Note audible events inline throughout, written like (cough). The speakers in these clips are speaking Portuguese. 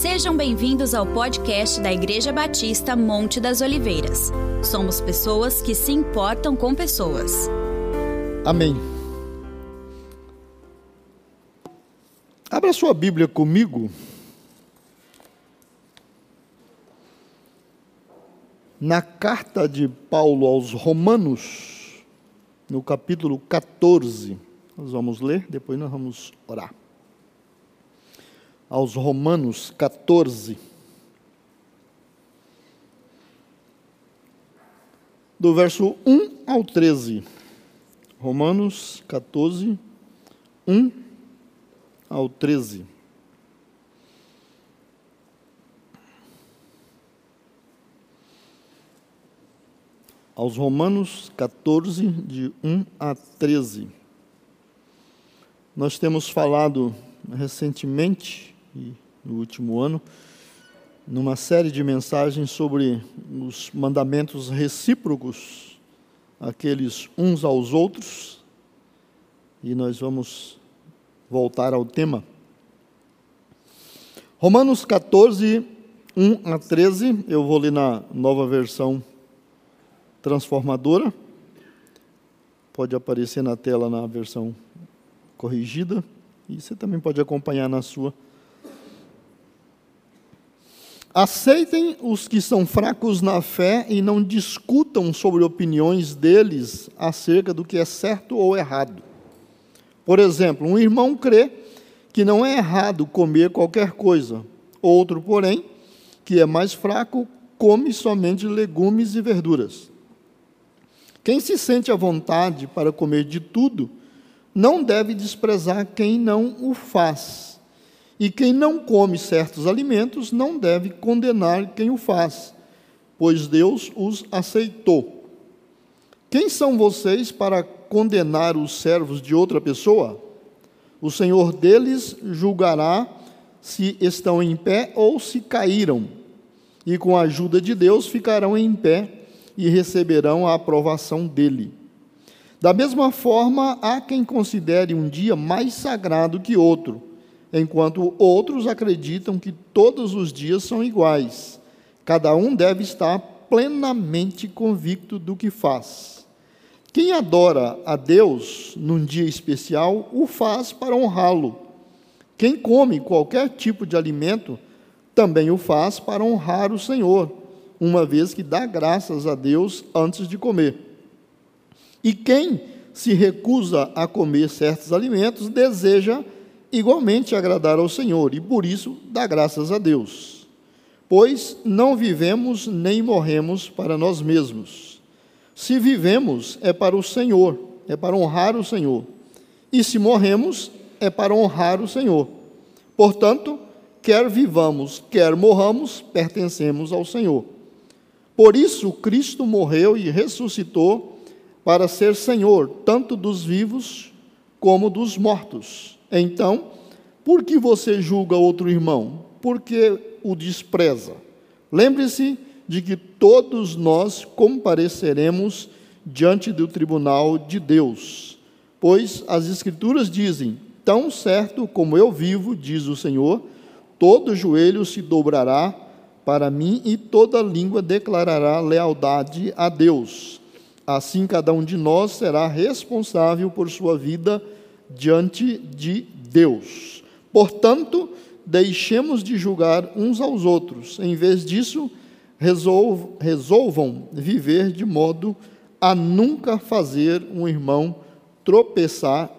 Sejam bem-vindos ao podcast da Igreja Batista Monte das Oliveiras. Somos pessoas que se importam com pessoas. Amém. Abra sua Bíblia comigo. Na carta de Paulo aos Romanos, no capítulo 14. Nós vamos ler, depois nós vamos orar aos Romanos 14. Do verso 1 ao 13. Romanos 14, 1 ao 13. Aos Romanos 14, de 1 a 13. Nós temos falado recentemente no último ano, numa série de mensagens sobre os mandamentos recíprocos, aqueles uns aos outros, e nós vamos voltar ao tema. Romanos 14, 1 a 13, eu vou ler na nova versão transformadora. Pode aparecer na tela na versão corrigida, e você também pode acompanhar na sua Aceitem os que são fracos na fé e não discutam sobre opiniões deles acerca do que é certo ou errado. Por exemplo, um irmão crê que não é errado comer qualquer coisa, outro, porém, que é mais fraco, come somente legumes e verduras. Quem se sente à vontade para comer de tudo, não deve desprezar quem não o faz e quem não come certos alimentos não deve condenar quem o faz, pois Deus os aceitou. Quem são vocês para condenar os servos de outra pessoa? O Senhor deles julgará se estão em pé ou se caíram, e com a ajuda de Deus ficarão em pé e receberão a aprovação dele. Da mesma forma, há quem considere um dia mais sagrado que outro enquanto outros acreditam que todos os dias são iguais. Cada um deve estar plenamente convicto do que faz. Quem adora a Deus num dia especial, o faz para honrá-lo. Quem come qualquer tipo de alimento, também o faz para honrar o Senhor, uma vez que dá graças a Deus antes de comer. E quem se recusa a comer certos alimentos, deseja igualmente agradar ao Senhor, e por isso dá graças a Deus. Pois não vivemos nem morremos para nós mesmos. Se vivemos, é para o Senhor, é para honrar o Senhor. E se morremos, é para honrar o Senhor. Portanto, quer vivamos, quer morramos, pertencemos ao Senhor. Por isso, Cristo morreu e ressuscitou para ser Senhor, tanto dos vivos como dos mortos. Então, por que você julga outro irmão? Porque o despreza. Lembre-se de que todos nós compareceremos diante do tribunal de Deus, pois as Escrituras dizem: Tão certo como eu vivo, diz o Senhor, todo joelho se dobrará para mim e toda língua declarará lealdade a Deus. Assim, cada um de nós será responsável por sua vida diante de Deus. Portanto, deixemos de julgar uns aos outros. Em vez disso, resolvam viver de modo a nunca fazer um irmão tropeçar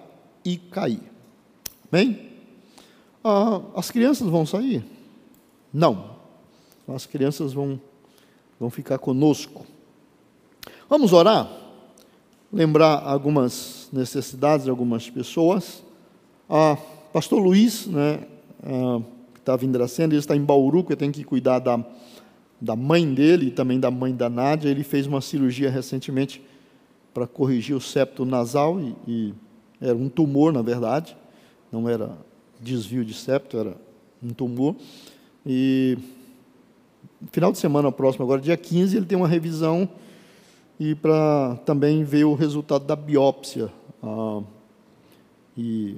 e cair. Bem? Ah, as crianças vão sair? Não. As crianças vão, vão ficar conosco. Vamos orar? Lembrar algumas necessidades de algumas pessoas. Ah, pastor Luiz, né, ah, que está vindo da cena, ele está em Bauru, que tem que cuidar da, da mãe dele e também da mãe da Nádia. Ele fez uma cirurgia recentemente para corrigir o septo nasal e, e era um tumor, na verdade, não era desvio de septo, era um tumor. E final de semana próximo, agora dia 15, ele tem uma revisão e para também ver o resultado da biópsia ah, e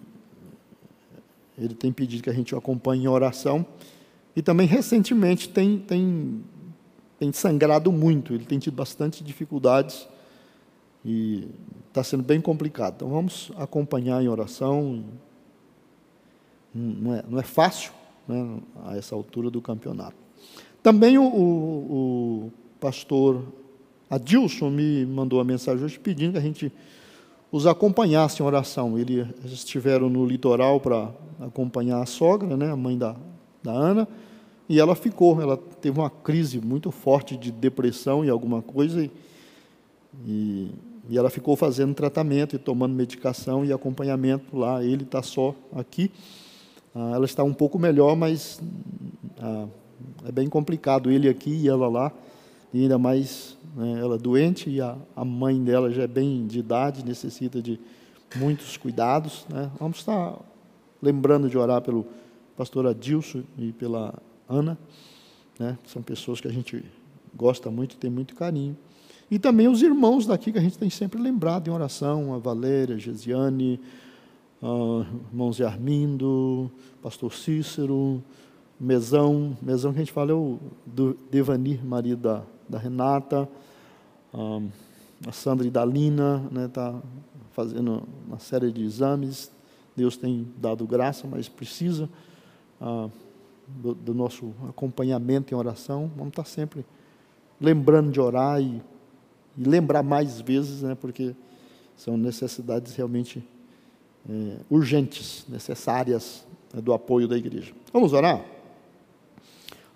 ele tem pedido que a gente o acompanhe em oração. E também recentemente tem, tem, tem sangrado muito, ele tem tido bastante dificuldades e está sendo bem complicado. Então vamos acompanhar em oração. Não é, não é fácil né, a essa altura do campeonato. Também o, o, o pastor Adilson me mandou uma mensagem hoje pedindo que a gente os acompanhasse em oração. Eles estiveram no litoral para acompanhar a sogra, né, a mãe da, da Ana, e ela ficou. Ela teve uma crise muito forte de depressão e alguma coisa, e, e, ela ficou fazendo tratamento e tomando medicação e acompanhamento lá. Ele está só aqui. Ah, ela está um pouco melhor, mas ah, é bem complicado ele aqui e ela lá, e ainda mais né, ela doente e a, a mãe dela já é bem de idade, necessita de muitos cuidados. Né. Vamos estar lembrando de orar pelo pastor Adilson e pela Ana, né, são pessoas que a gente gosta muito, tem muito carinho. E também os irmãos daqui que a gente tem sempre lembrado em oração, a Valéria, a Gesiane, uh, irmão Zé Armindo, pastor Cícero, Mesão, Mesão que a gente fala é o do Devanir, marido da, da Renata, a Sandra Idalina, está né, tá fazendo uma série de exames, Deus tem dado graça, mas precisa uh, do, do, nosso acompanhamento em oração, vamos estar tá sempre lembrando de orar e, e lembrar mais vezes, né, porque são necessidades realmente é, urgentes, necessárias né, do apoio da igreja. Vamos orar?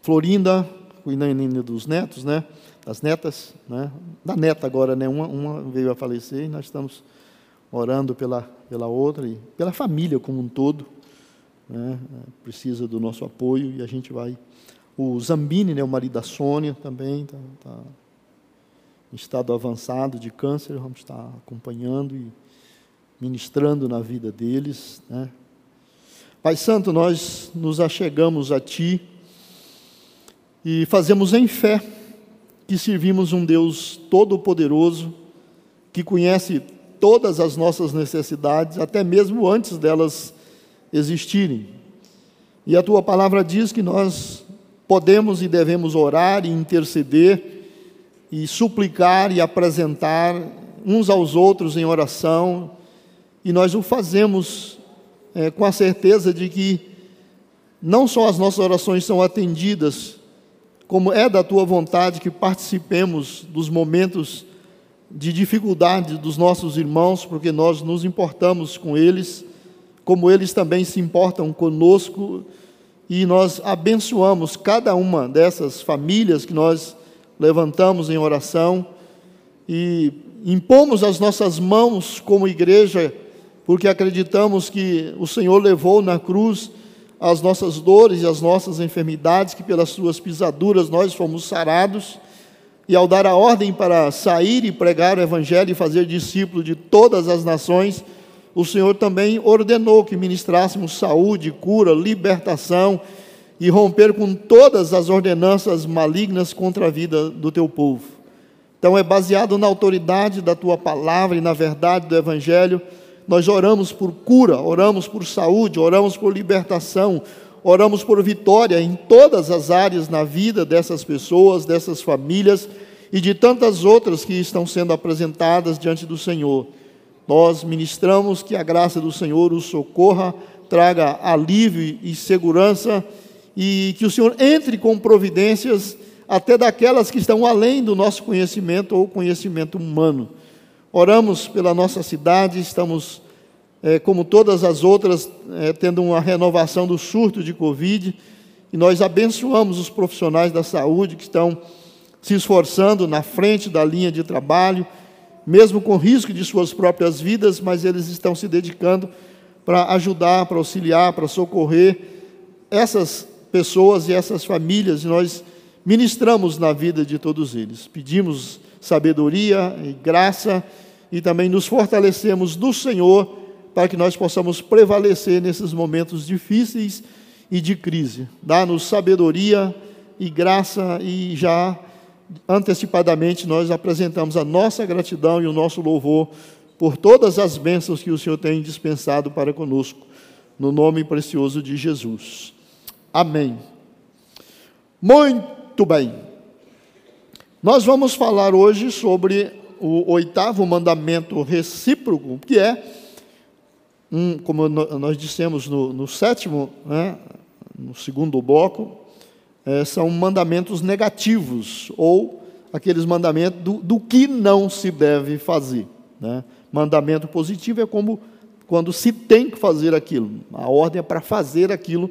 Florinda, cuidando dos netos, né? Das netas, né? Da neta agora, né? Uma, uma veio a falecer e nós estamos orando pela, pela outra e pela família como um todo, né? Precisa do nosso apoio e a gente vai. O Zambini, né? O marido da Sônia também está tá em estado avançado de câncer, vamos estar acompanhando e ministrando na vida deles, né? Pai Santo, nós nos achegamos a Ti e fazemos em fé que servimos um Deus todo-poderoso, que conhece todas as nossas necessidades, até mesmo antes delas existirem. E a tua palavra diz que nós podemos e devemos orar e interceder e suplicar e apresentar uns aos outros em oração, e nós o fazemos é, com a certeza de que não só as nossas orações são atendidas, como é da tua vontade que participemos dos momentos de dificuldade dos nossos irmãos, porque nós nos importamos com eles, como eles também se importam conosco, e nós abençoamos cada uma dessas famílias que nós levantamos em oração e impomos as nossas mãos como igreja, porque acreditamos que o Senhor levou na cruz as nossas dores e as nossas enfermidades, que pelas suas pisaduras nós fomos sarados, e ao dar a ordem para sair e pregar o Evangelho e fazer discípulo de todas as nações, o Senhor também ordenou que ministrássemos saúde, cura, libertação e romper com todas as ordenanças malignas contra a vida do teu povo. Então é baseado na autoridade da tua palavra e na verdade do Evangelho nós oramos por cura, oramos por saúde, oramos por libertação, oramos por vitória em todas as áreas na vida dessas pessoas, dessas famílias e de tantas outras que estão sendo apresentadas diante do Senhor. Nós ministramos que a graça do Senhor os socorra, traga alívio e segurança e que o Senhor entre com providências até daquelas que estão além do nosso conhecimento ou conhecimento humano. Oramos pela nossa cidade, estamos, é, como todas as outras, é, tendo uma renovação do surto de Covid, e nós abençoamos os profissionais da saúde que estão se esforçando na frente da linha de trabalho, mesmo com risco de suas próprias vidas, mas eles estão se dedicando para ajudar, para auxiliar, para socorrer essas pessoas e essas famílias, e nós ministramos na vida de todos eles. Pedimos sabedoria e graça e também nos fortalecemos do Senhor para que nós possamos prevalecer nesses momentos difíceis e de crise. Dá-nos sabedoria e graça e já antecipadamente nós apresentamos a nossa gratidão e o nosso louvor por todas as bênçãos que o Senhor tem dispensado para conosco, no nome precioso de Jesus. Amém. Muito bem. Nós vamos falar hoje sobre o oitavo mandamento recíproco, que é, um, como nós dissemos no, no sétimo, né, no segundo bloco, é, são mandamentos negativos, ou aqueles mandamentos do, do que não se deve fazer. Né? Mandamento positivo é como quando se tem que fazer aquilo. A ordem é para fazer aquilo,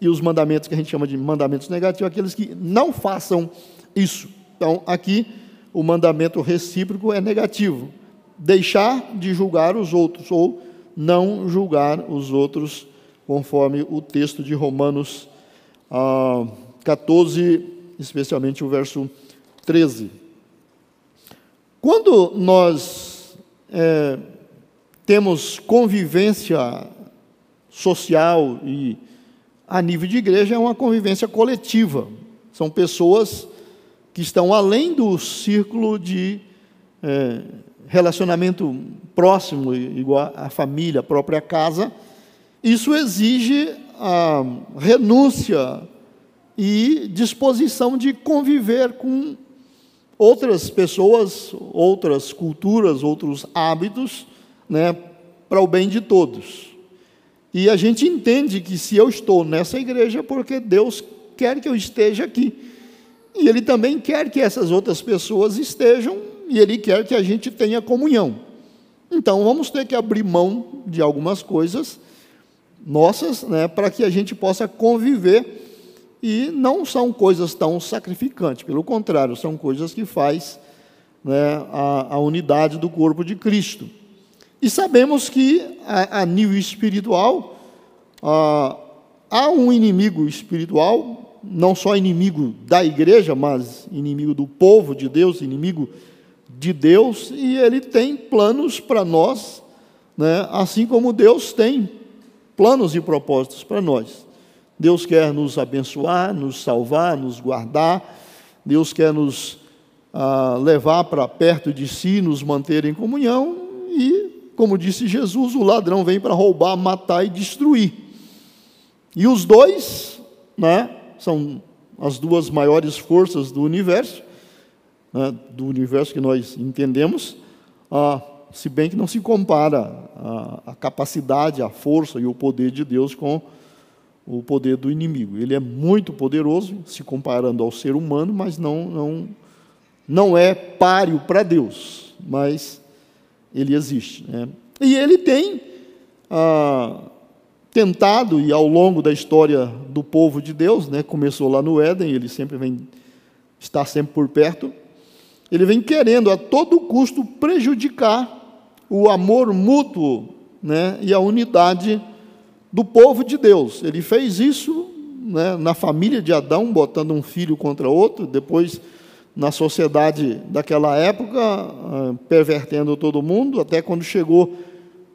e os mandamentos que a gente chama de mandamentos negativos, aqueles que não façam isso. Então, aqui, o mandamento recíproco é negativo. Deixar de julgar os outros, ou não julgar os outros, conforme o texto de Romanos ah, 14, especialmente o verso 13. Quando nós é, temos convivência social e a nível de igreja é uma convivência coletiva. São pessoas que estão além do círculo de é, relacionamento próximo, igual a família, a própria casa. Isso exige a renúncia e disposição de conviver com outras pessoas, outras culturas, outros hábitos, né, para o bem de todos. E a gente entende que se eu estou nessa igreja, é porque Deus quer que eu esteja aqui. E Ele também quer que essas outras pessoas estejam, e Ele quer que a gente tenha comunhão. Então vamos ter que abrir mão de algumas coisas nossas, né, para que a gente possa conviver e não são coisas tão sacrificantes, pelo contrário, são coisas que faz né, a, a, unidade do corpo de Cristo. E sabemos que, a, a nível espiritual, a, há um inimigo espiritual, não só inimigo da igreja, mas inimigo do povo de Deus, inimigo de Deus, e ele tem planos para nós, né, assim como Deus tem planos e propósitos para nós. Deus quer nos abençoar, nos salvar, nos guardar. Deus quer nos ah, levar para perto de si, nos manter em comunhão. E, como disse Jesus, o ladrão vem para roubar, matar e destruir. E os dois, né, são as duas maiores forças do universo, né, do universo que nós entendemos, ah, se bem que não se compara a, a capacidade, a força e o poder de Deus com o poder do inimigo. Ele é muito poderoso, se comparando ao ser humano, mas não, não, não é páreo para Deus, mas ele existe. Né? E ele tem ah, tentado, e ao longo da história do povo de Deus, né, começou lá no Éden, ele sempre vem, está sempre por perto, ele vem querendo a todo custo prejudicar o amor mútuo né, e a unidade do povo de Deus. Ele fez isso né, na família de Adão, botando um filho contra outro, depois na sociedade daquela época, ah, pervertendo todo mundo, até quando chegou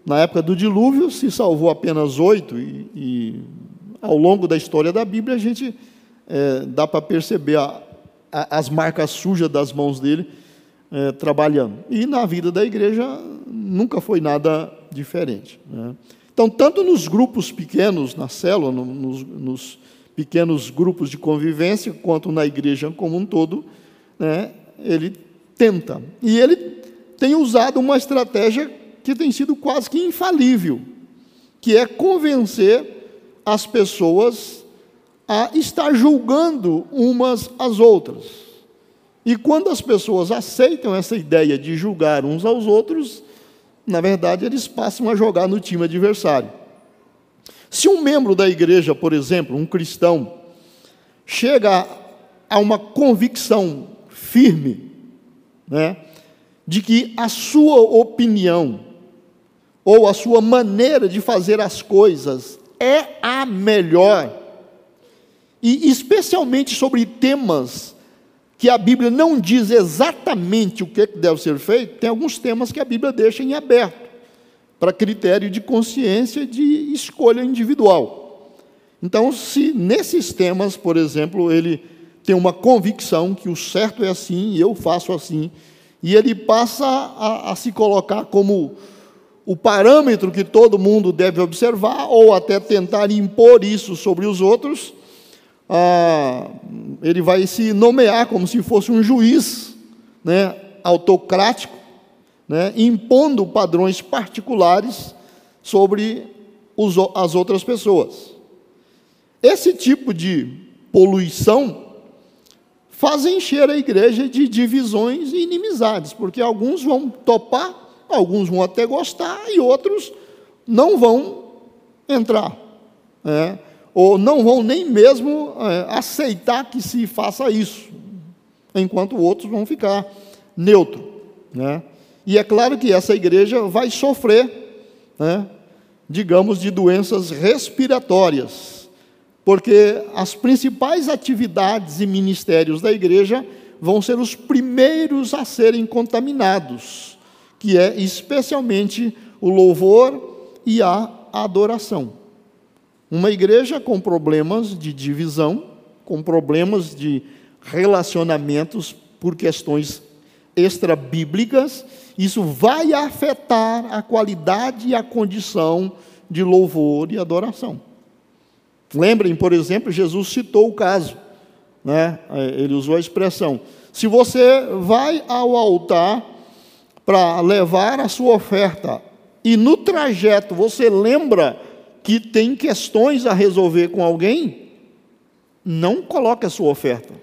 na época do dilúvio, se salvou apenas oito, e, e ao longo da história da Bíblia a gente é, dá para perceber a, a, as marcas sujas das mãos dele é, trabalhando. E na vida da igreja nunca foi nada diferente. Né? Então, tanto nos grupos pequenos, na célula, nos, nos pequenos grupos de convivência, quanto na igreja como um todo, né, ele tenta. E ele tem usado uma estratégia que tem sido quase que infalível, que é convencer as pessoas a estar julgando umas às outras. E quando as pessoas aceitam essa ideia de julgar uns aos outros, na verdade, eles passam a jogar no time adversário. Se um membro da igreja, por exemplo, um cristão, chega a uma convicção firme, né, de que a sua opinião ou a sua maneira de fazer as coisas é a melhor, e especialmente sobre temas que a Bíblia não diz exatamente o que deve ser feito, tem alguns temas que a Bíblia deixa em aberto, para critério de consciência de escolha individual. Então, se nesses temas, por exemplo, ele tem uma convicção que o certo é assim e eu faço assim, e ele passa a, a se colocar como o parâmetro que todo mundo deve observar, ou até tentar impor isso sobre os outros, ah, ele vai se nomear como se fosse um juiz né, autocrático, né, impondo padrões particulares sobre os, as outras pessoas. Esse tipo de poluição faz encher a igreja de divisões e inimizades, porque alguns vão topar, alguns vão até gostar e outros não vão entrar. Né? ou não vão nem mesmo é, aceitar que se faça isso, enquanto outros vão ficar neutro. Né? E é claro que essa igreja vai sofrer, né, digamos, de doenças respiratórias, porque as principais atividades e ministérios da igreja vão ser os primeiros a serem contaminados, que é especialmente o louvor e a adoração. Uma igreja com problemas de divisão, com problemas de relacionamentos por questões extra-bíblicas, isso vai afetar a qualidade e a condição de louvor e adoração. Lembrem, por exemplo, Jesus citou o caso, né? ele usou a expressão: se você vai ao altar para levar a sua oferta e no trajeto você lembra que tem questões a resolver com alguém, não coloque a sua oferta.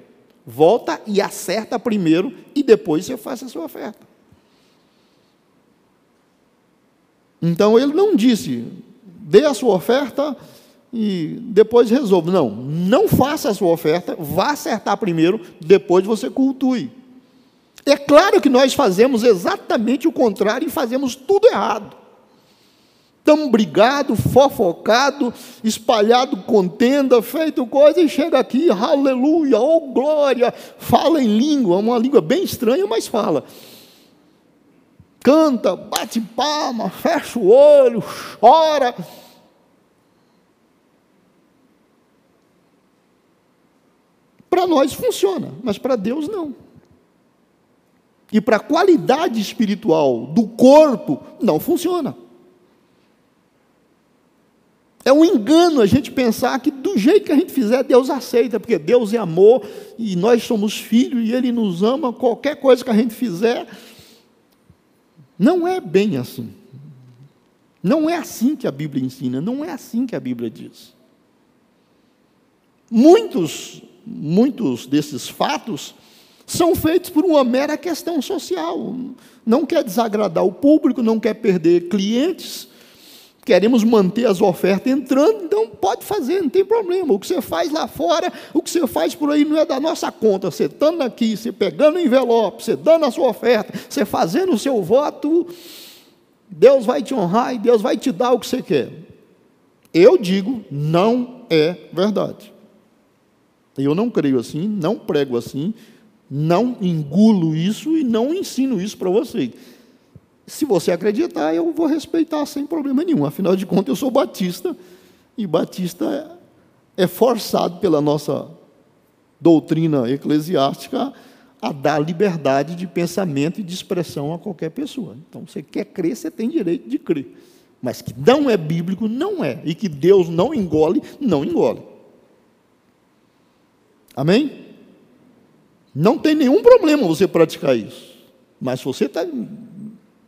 Volta e acerta primeiro e depois você faça a sua oferta. Então ele não disse, dê a sua oferta e depois resolva. Não, não faça a sua oferta, vá acertar primeiro, depois você cultue. É claro que nós fazemos exatamente o contrário e fazemos tudo errado tão brigado, fofocado, espalhado contenda, feito coisa, e chega aqui, aleluia, oh glória, fala em língua, uma língua bem estranha, mas fala. Canta, bate palma, fecha o olho, chora. Para nós funciona, mas para Deus não. E para a qualidade espiritual do corpo, não funciona. É um engano a gente pensar que do jeito que a gente fizer, Deus aceita, porque Deus é amor e nós somos filhos e Ele nos ama, qualquer coisa que a gente fizer. Não é bem assim. Não é assim que a Bíblia ensina, não é assim que a Bíblia diz. Muitos, muitos desses fatos são feitos por uma mera questão social. Não quer desagradar o público, não quer perder clientes, queremos manter as ofertas entrando, então pode fazer, não tem problema. O que você faz lá fora, o que você faz por aí não é da nossa conta. Você estando aqui, você pegando o envelope, você dando a sua oferta, você fazendo o seu voto, Deus vai te honrar e Deus vai te dar o que você quer. Eu digo, não é verdade. Eu não creio assim, não prego assim, não engulo isso e não ensino isso para você. Se você acreditar, eu vou respeitar sem problema nenhum. Afinal de contas, eu sou batista e batista é forçado pela nossa doutrina eclesiástica a dar liberdade de pensamento e de expressão a qualquer pessoa. Então, você quer crer, você tem direito de crer. Mas que não é bíblico, não é. E que Deus não engole, não engole. Amém? Não tem nenhum problema você praticar isso. Mas se você está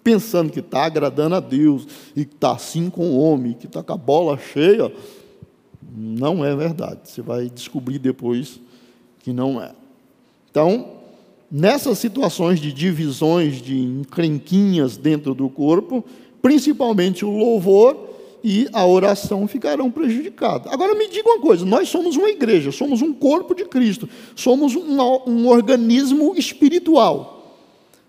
pensando que está agradando a Deus e que está assim com o homem, que está com a bola cheia, não é verdade. Você vai descobrir depois que não é. Então, nessas situações de divisões, de encrenquinhas dentro do corpo, principalmente o louvor e a oração ficarão prejudicados. Agora me diga uma coisa: nós somos uma igreja, somos um corpo de Cristo, somos um, um organismo espiritual.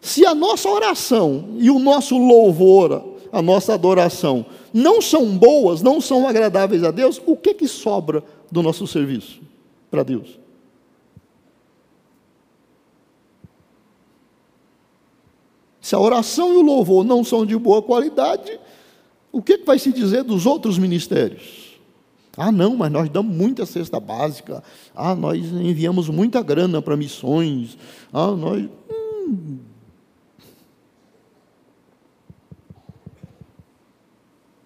Se a nossa oração e o nosso louvor, a nossa adoração, não são boas, não são agradáveis a Deus, o que, que sobra do nosso serviço para Deus? Se a oração e o louvor não são de boa qualidade, o que, que vai se dizer dos outros ministérios? Ah, não, mas nós damos muita cesta básica. Ah, nós enviamos muita grana para missões. Ah, nós. Hum,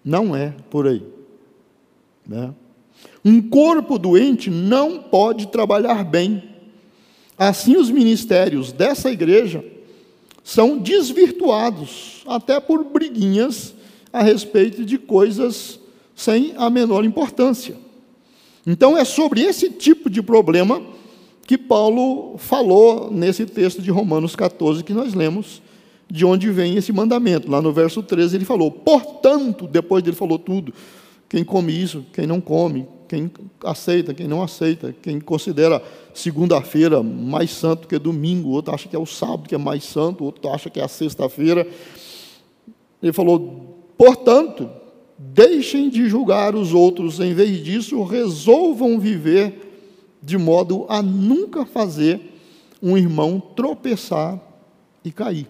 Não é por aí. Né? Um corpo doente não pode trabalhar bem. Assim, os ministérios dessa igreja são desvirtuados, até por briguinhas a respeito de coisas sem a menor importância. Então, é sobre esse tipo de problema que Paulo falou nesse texto de Romanos 14 que nós lemos, de onde vem esse mandamento. Lá no verso 13 ele falou: Portanto, depois dele falou tudo, quem come isso, quem não come, quem aceita, quem não aceita, quem considera segunda-feira mais santo que domingo, outro acha que é o sábado que é mais santo, outro acha que é a sexta-feira. Ele falou: portanto, deixem de julgar os outros, em vez disso, resolvam viver de modo a nunca fazer um irmão tropeçar e cair.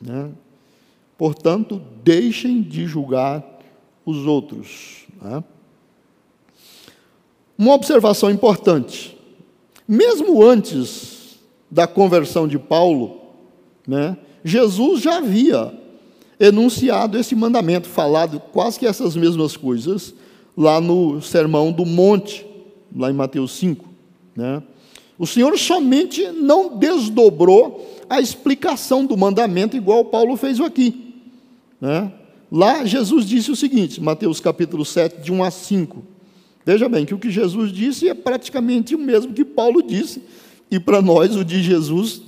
Né? Portanto, deixem de julgar os outros. Né? Uma observação importante: mesmo antes da conversão de Paulo, né, Jesus já havia enunciado esse mandamento, falado quase que essas mesmas coisas, lá no Sermão do Monte, lá em Mateus 5. Né? O Senhor somente não desdobrou a explicação do mandamento, igual Paulo fez aqui. Né? Lá Jesus disse o seguinte, Mateus capítulo 7, de 1 a 5. Veja bem que o que Jesus disse é praticamente o mesmo que Paulo disse, e para nós o de Jesus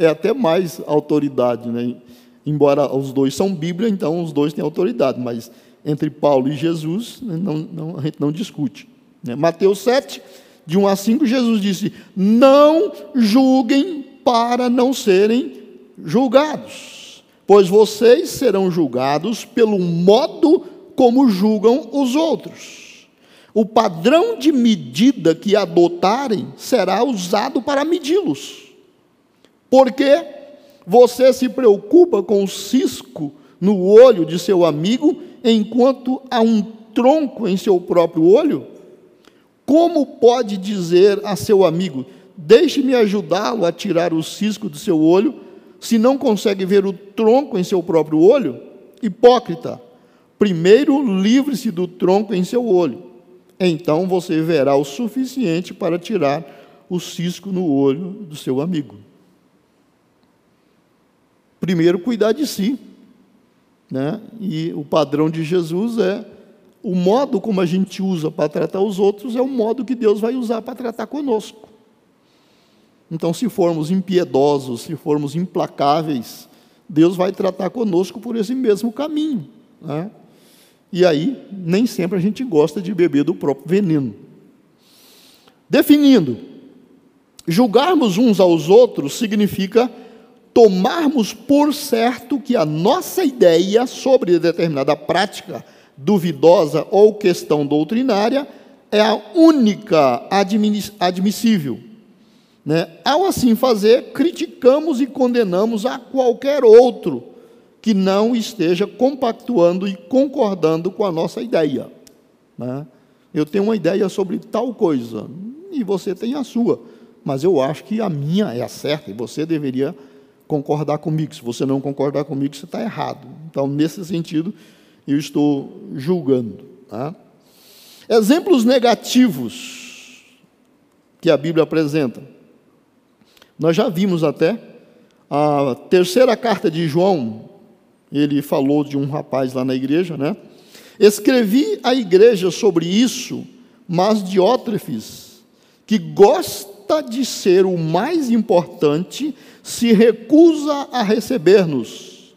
é até mais autoridade, né? Embora os dois são Bíblia, então os dois têm autoridade, mas entre Paulo e Jesus não, não, a gente não discute. Né? Mateus 7, de 1 a 5, Jesus disse: Não julguem para não serem julgados, pois vocês serão julgados pelo modo como julgam os outros. O padrão de medida que adotarem será usado para medi-los. Porque você se preocupa com o cisco no olho de seu amigo, enquanto há um tronco em seu próprio olho? Como pode dizer a seu amigo: Deixe-me ajudá-lo a tirar o cisco do seu olho, se não consegue ver o tronco em seu próprio olho? Hipócrita, primeiro livre-se do tronco em seu olho, então você verá o suficiente para tirar o cisco no olho do seu amigo. Primeiro, cuidar de si. Né? E o padrão de Jesus é o modo como a gente usa para tratar os outros é o modo que Deus vai usar para tratar conosco. Então, se formos impiedosos, se formos implacáveis, Deus vai tratar conosco por esse mesmo caminho. Né? E aí, nem sempre a gente gosta de beber do próprio veneno. Definindo, julgarmos uns aos outros significa tomarmos por certo que a nossa ideia sobre determinada prática duvidosa ou questão doutrinária é a única admissível. Né? Ao assim fazer, criticamos e condenamos a qualquer outro que não esteja compactuando e concordando com a nossa ideia. Né? Eu tenho uma ideia sobre tal coisa e você tem a sua, mas eu acho que a minha é a certa e você deveria concordar comigo. Se você não concordar comigo, você está errado. Então, nesse sentido, eu estou julgando. Tá? Exemplos negativos que a Bíblia apresenta. Nós já vimos até a terceira carta de João, ele falou de um rapaz lá na igreja, né? Escrevi à igreja sobre isso, mas Diótrefes, que gosta de ser o mais importante, se recusa a receber-nos.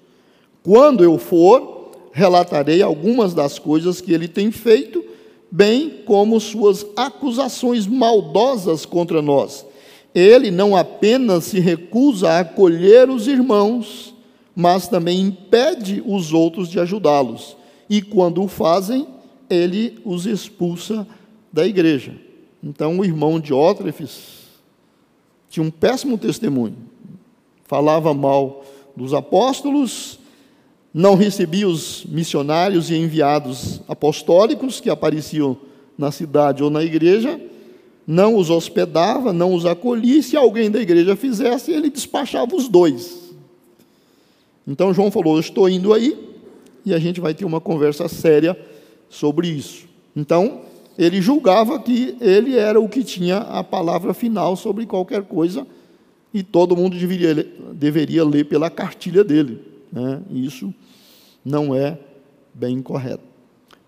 Quando eu for, relatarei algumas das coisas que ele tem feito, bem como suas acusações maldosas contra nós. Ele não apenas se recusa a acolher os irmãos, mas também impede os outros de ajudá-los. E quando o fazem, ele os expulsa da igreja. Então, o irmão de Ótrefes tinha um péssimo testemunho. Falava mal dos apóstolos, não recebia os missionários e enviados apostólicos que apareciam na cidade ou na igreja, não os hospedava, não os acolhia, se alguém da igreja fizesse, ele despachava os dois. Então João falou: estou indo aí, e a gente vai ter uma conversa séria sobre isso. Então, ele julgava que ele era o que tinha a palavra final sobre qualquer coisa e todo mundo deveria, deveria ler pela cartilha dele. Né? Isso não é bem correto.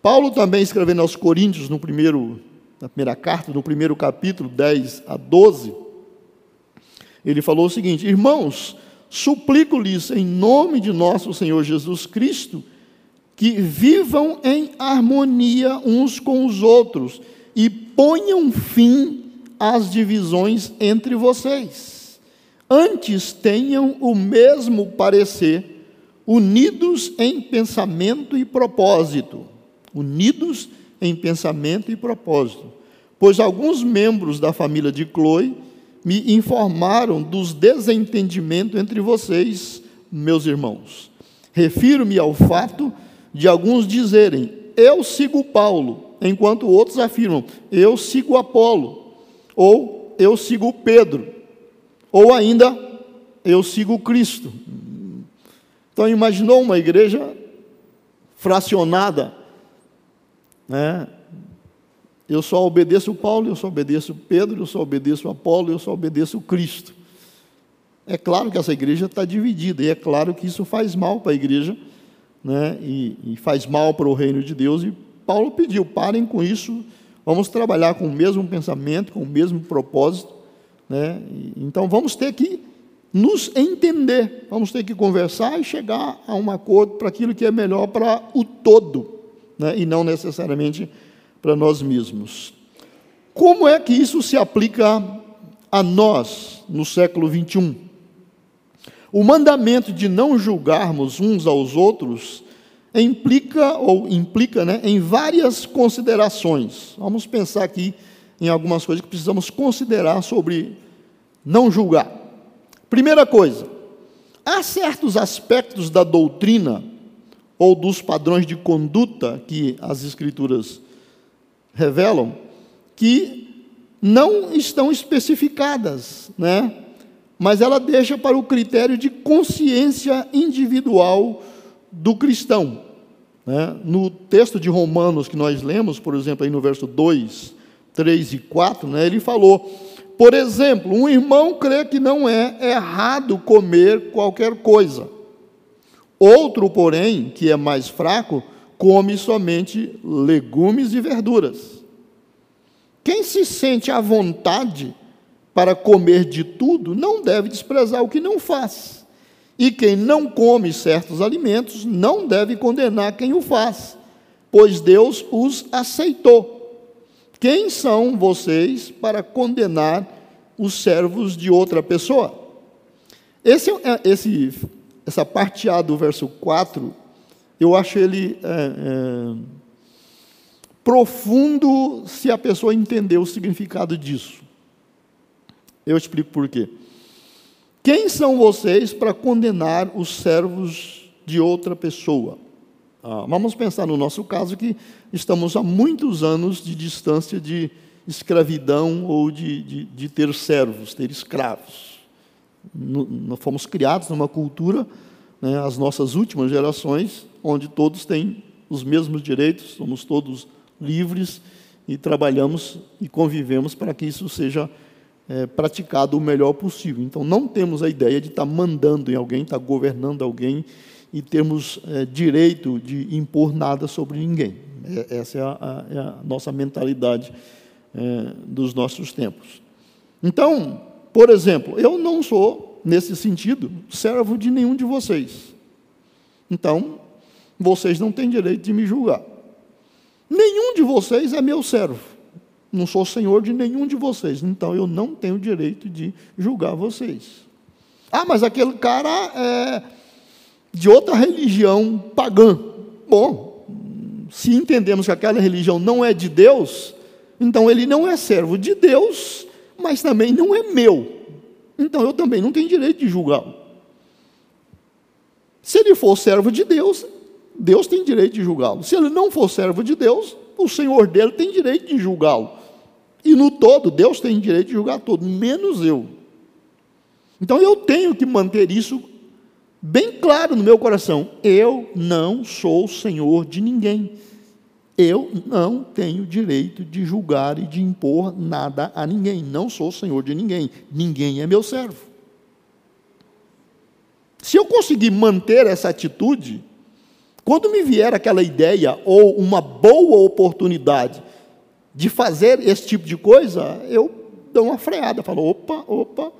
Paulo também escrevendo aos Coríntios, no primeiro, na primeira carta, no primeiro capítulo, 10 a 12, ele falou o seguinte: Irmãos, suplico-lhes em nome de nosso Senhor Jesus Cristo, que vivam em harmonia uns com os outros e ponham fim às divisões entre vocês. Antes tenham o mesmo parecer, unidos em pensamento e propósito. Unidos em pensamento e propósito. Pois alguns membros da família de Chloe me informaram dos desentendimentos entre vocês, meus irmãos. Refiro-me ao fato de alguns dizerem: Eu sigo Paulo, enquanto outros afirmam: Eu sigo Apolo, ou Eu sigo Pedro, ou ainda Eu sigo Cristo. Então, imaginou uma igreja fracionada, né? Eu só obedeço Paulo, eu só obedeço Pedro, eu só obedeço Apolo, eu só obedeço Cristo. É claro que essa igreja está dividida, e é claro que isso faz mal para a igreja, né, e, e faz mal para o reino de Deus. E Paulo pediu: parem com isso, vamos trabalhar com o mesmo pensamento, com o mesmo propósito. Né, então vamos ter que nos entender, vamos ter que conversar e chegar a um acordo para aquilo que é melhor para o todo, né, e não necessariamente para nós mesmos. Como é que isso se aplica a nós no século 21? O mandamento de não julgarmos uns aos outros implica ou implica, né, em várias considerações. Vamos pensar aqui em algumas coisas que precisamos considerar sobre não julgar. Primeira coisa, há certos aspectos da doutrina ou dos padrões de conduta que as escrituras revelam que não estão especificadas, né? Mas ela deixa para o critério de consciência individual do cristão. Né? No texto de Romanos que nós lemos, por exemplo, aí no verso 2, 3 e 4, né, ele falou: por exemplo, um irmão crê que não é errado comer qualquer coisa. Outro, porém, que é mais fraco, come somente legumes e verduras. Quem se sente à vontade para comer de tudo, não deve desprezar o que não faz. E quem não come certos alimentos, não deve condenar quem o faz, pois Deus os aceitou. Quem são vocês para condenar os servos de outra pessoa? Esse, é, esse, essa parte A do verso 4, eu acho ele é, é, profundo se a pessoa entender o significado disso. Eu explico por quê. Quem são vocês para condenar os servos de outra pessoa? Ah, vamos pensar no nosso caso que estamos há muitos anos de distância de escravidão ou de, de, de ter servos, ter escravos. Nós fomos criados numa cultura, né, as nossas últimas gerações, onde todos têm os mesmos direitos, somos todos livres e trabalhamos e convivemos para que isso seja é, praticado o melhor possível. Então, não temos a ideia de estar mandando em alguém, estar governando alguém e termos é, direito de impor nada sobre ninguém. É, essa é a, é a, nossa mentalidade é, dos nossos tempos. Então, por exemplo, eu não sou, nesse sentido, servo de nenhum de vocês. Então, vocês não têm direito de me julgar. Nenhum de vocês é meu servo não sou senhor de nenhum de vocês, então eu não tenho direito de julgar vocês. Ah, mas aquele cara é de outra religião pagã. Bom, se entendemos que aquela religião não é de Deus, então ele não é servo de Deus, mas também não é meu. Então eu também não tenho direito de julgá-lo. Se ele for servo de Deus, Deus tem direito de julgá-lo. Se ele não for servo de Deus, o Senhor dele tem direito de julgá-lo. E no todo, Deus tem direito de julgar todo, menos eu. Então eu tenho que manter isso bem claro no meu coração. Eu não sou senhor de ninguém. Eu não tenho direito de julgar e de impor nada a ninguém. Não sou senhor de ninguém. Ninguém é meu servo. Se eu conseguir manter essa atitude, quando me vier aquela ideia ou uma boa oportunidade de fazer esse tipo de coisa, eu dou uma freada, falo: opa, opa,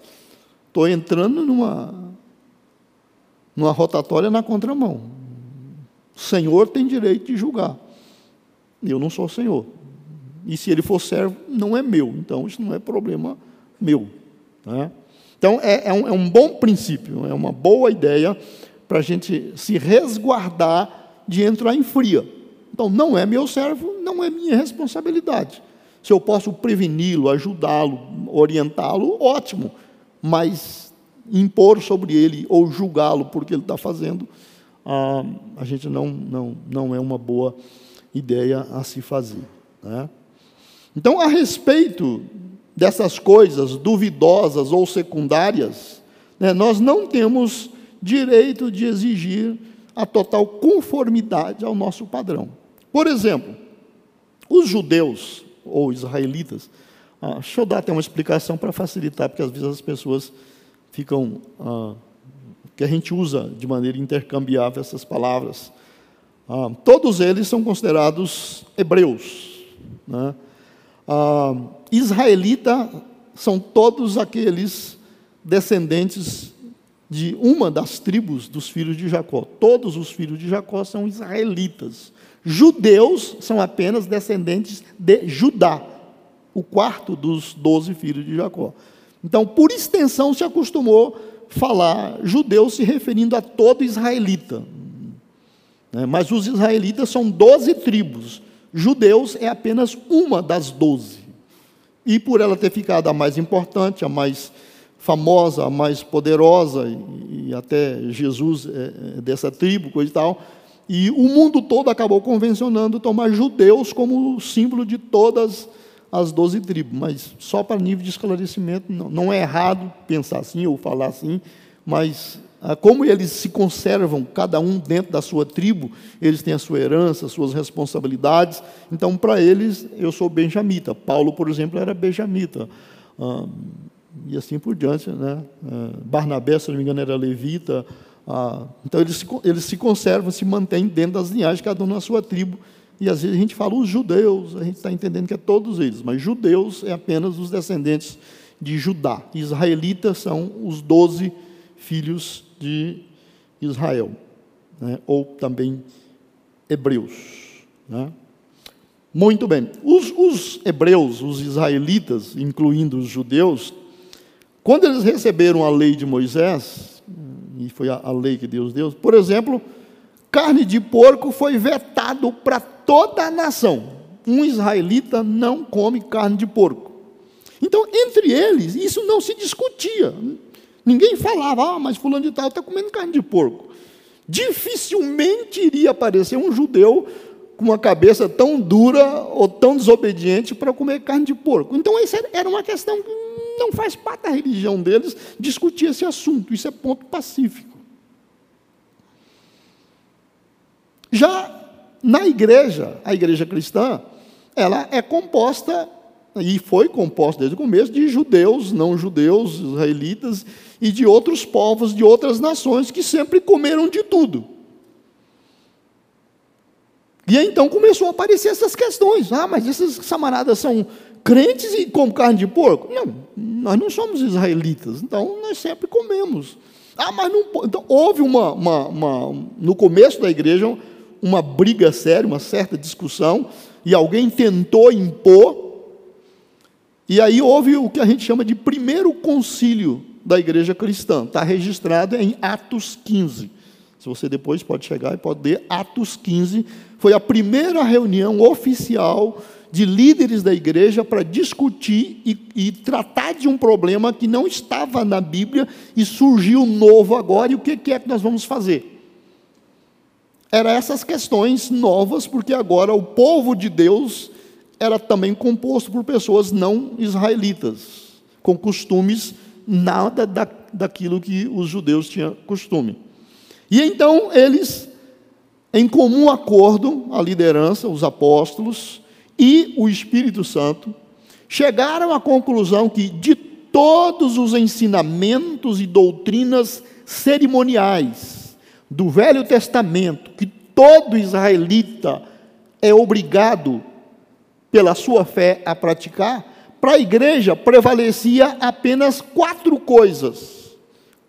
estou entrando numa, numa rotatória na contramão. O Senhor tem direito de julgar. Eu não sou Senhor. E se ele for servo, não é meu. Então, isso não é problema meu. Tá? Então, é, é, um, é um bom princípio, é uma boa ideia para a gente se resguardar de entrar em fria. Então, não é meu servo, não é minha responsabilidade. Se eu posso preveni-lo, ajudá-lo, orientá-lo, ótimo. Mas impor sobre ele ou julgá-lo por que ele está fazendo, ah, a gente não, não, não é uma boa ideia a se fazer. Né? Então, a respeito dessas coisas duvidosas ou secundárias, né, nós não temos direito de exigir a total conformidade ao nosso padrão. Por exemplo, os judeus ou israelitas, ah, deixa eu dar até uma explicação para facilitar, porque às vezes as pessoas ficam. Ah, que a gente usa de maneira intercambiável essas palavras. Ah, todos eles são considerados hebreus. Né? Ah, israelita são todos aqueles descendentes de uma das tribos dos filhos de Jacó. Todos os filhos de Jacó são israelitas. Judeus são apenas descendentes de Judá, o quarto dos doze filhos de Jacó. Então, por extensão, se acostumou falar judeu se referindo a todo israelita. Né? Mas os israelitas são doze tribos. Judeus é apenas uma das doze. E por ela ter ficado a mais importante, a mais famosa, a mais poderosa, e, até Jesus é, é dessa tribo, coisa e tal, e o mundo todo acabou convencionando tomar judeus como símbolo de todas as doze tribos, mas só para nível de esclarecimento, não, não é errado pensar assim ou falar assim, mas ah, como eles se conservam, cada um dentro da sua tribo, eles têm a sua herança, as suas responsabilidades. Então, para eles, eu sou benjamita. Paulo, por exemplo, era benjamita. Ah, e assim por diante. Né? Ah, Barnabé, se não me engano, era levita. Então, eles se, eles se conservam, se mantêm dentro das linhagens, cada um na sua tribo. E às vezes a gente fala os judeus, a gente está entendendo que é todos eles, mas judeus é apenas os descendentes de Judá. Israelitas são os doze filhos de Israel, né? ou também hebreus. Né? Muito bem. Os, os, hebreus, os israelitas, incluindo os judeus, quando eles receberam a lei de Moisés, e foi a, a lei que Deus deu, por exemplo, carne de porco foi vetado para toda a nação. Um israelita não come carne de porco. Então, entre eles, isso não se discutia. Ninguém falava, ah, mas fulano de tal está comendo carne de porco. Dificilmente iria aparecer um judeu com uma cabeça tão dura ou tão desobediente para comer carne de porco. Então, essa era uma questão que não faz parte da religião deles discutir esse assunto. Isso é ponto pacífico. Já na igreja, a igreja cristã, ela é composta e foi composta desde o começo de judeus, não judeus, israelitas e de outros povos, de outras nações que sempre comeram de tudo. E aí, então começou a aparecer essas questões. Ah, mas esses camaradas são crentes e comem carne de porco? Não, nós não somos israelitas, então nós sempre comemos. Ah, mas não. Então houve uma, uma, uma no começo da igreja uma briga séria, uma certa discussão, e alguém tentou impor e aí houve o que a gente chama de primeiro concílio da igreja cristã. Está registrado em Atos 15. Se você depois pode chegar e pode ler, Atos 15 foi a primeira reunião oficial de líderes da igreja para discutir e, e, tratar de um problema que não estava na Bíblia e surgiu novo agora, e o que é que nós vamos fazer? Era essas questões novas, porque agora o povo de Deus era também composto por pessoas não israelitas, com costumes nada da, daquilo que os judeus tinham costume. E então eles em comum acordo, a liderança, os apóstolos e o Espírito Santo, chegaram à conclusão que de todos os ensinamentos e doutrinas cerimoniais do Velho Testamento, que todo israelita é obrigado, pela sua fé, a praticar, para a igreja prevalecia apenas quatro coisas.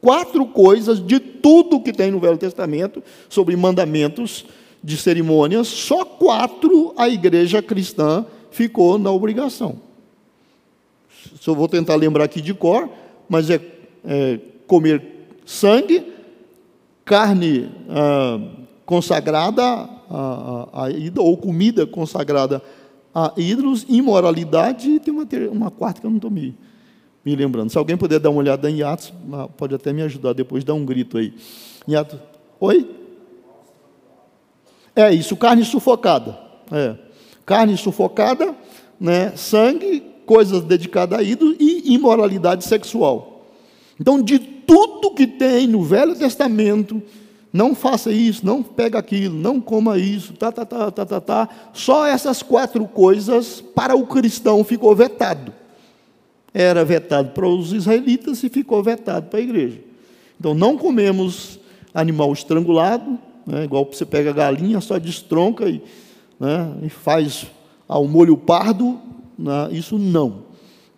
Quatro coisas de tudo que tem no Velho Testamento sobre mandamentos de cerimônias, só quatro a igreja cristã ficou na obrigação. Eu vou tentar lembrar aqui de cor, mas é, é comer sangue, carne ah, consagrada a, a, a ídolo, ou comida consagrada a ídolos, imoralidade, e tem uma, uma quarta que eu não me, me lembrando. Se alguém puder dar uma olhada em Atos, ah, pode até me ajudar depois, dá um grito aí. Em Atos, oi? É isso, carne sufocada. É. Carne sufocada, né, sangue, coisas dedicadas a ídolos e imoralidade sexual. Então, de tudo que tem no Velho Testamento, não faça isso, não pega aquilo, não coma isso, tá, tá, tá, tá, tá, tá. Só essas quatro coisas para o cristão ficou vetado. Era vetado para os israelitas e ficou vetado para a igreja. Então, não comemos animal estrangulado, né, igual você pega a galinha, só destronca e, né, e faz ao molho pardo, né? Isso não.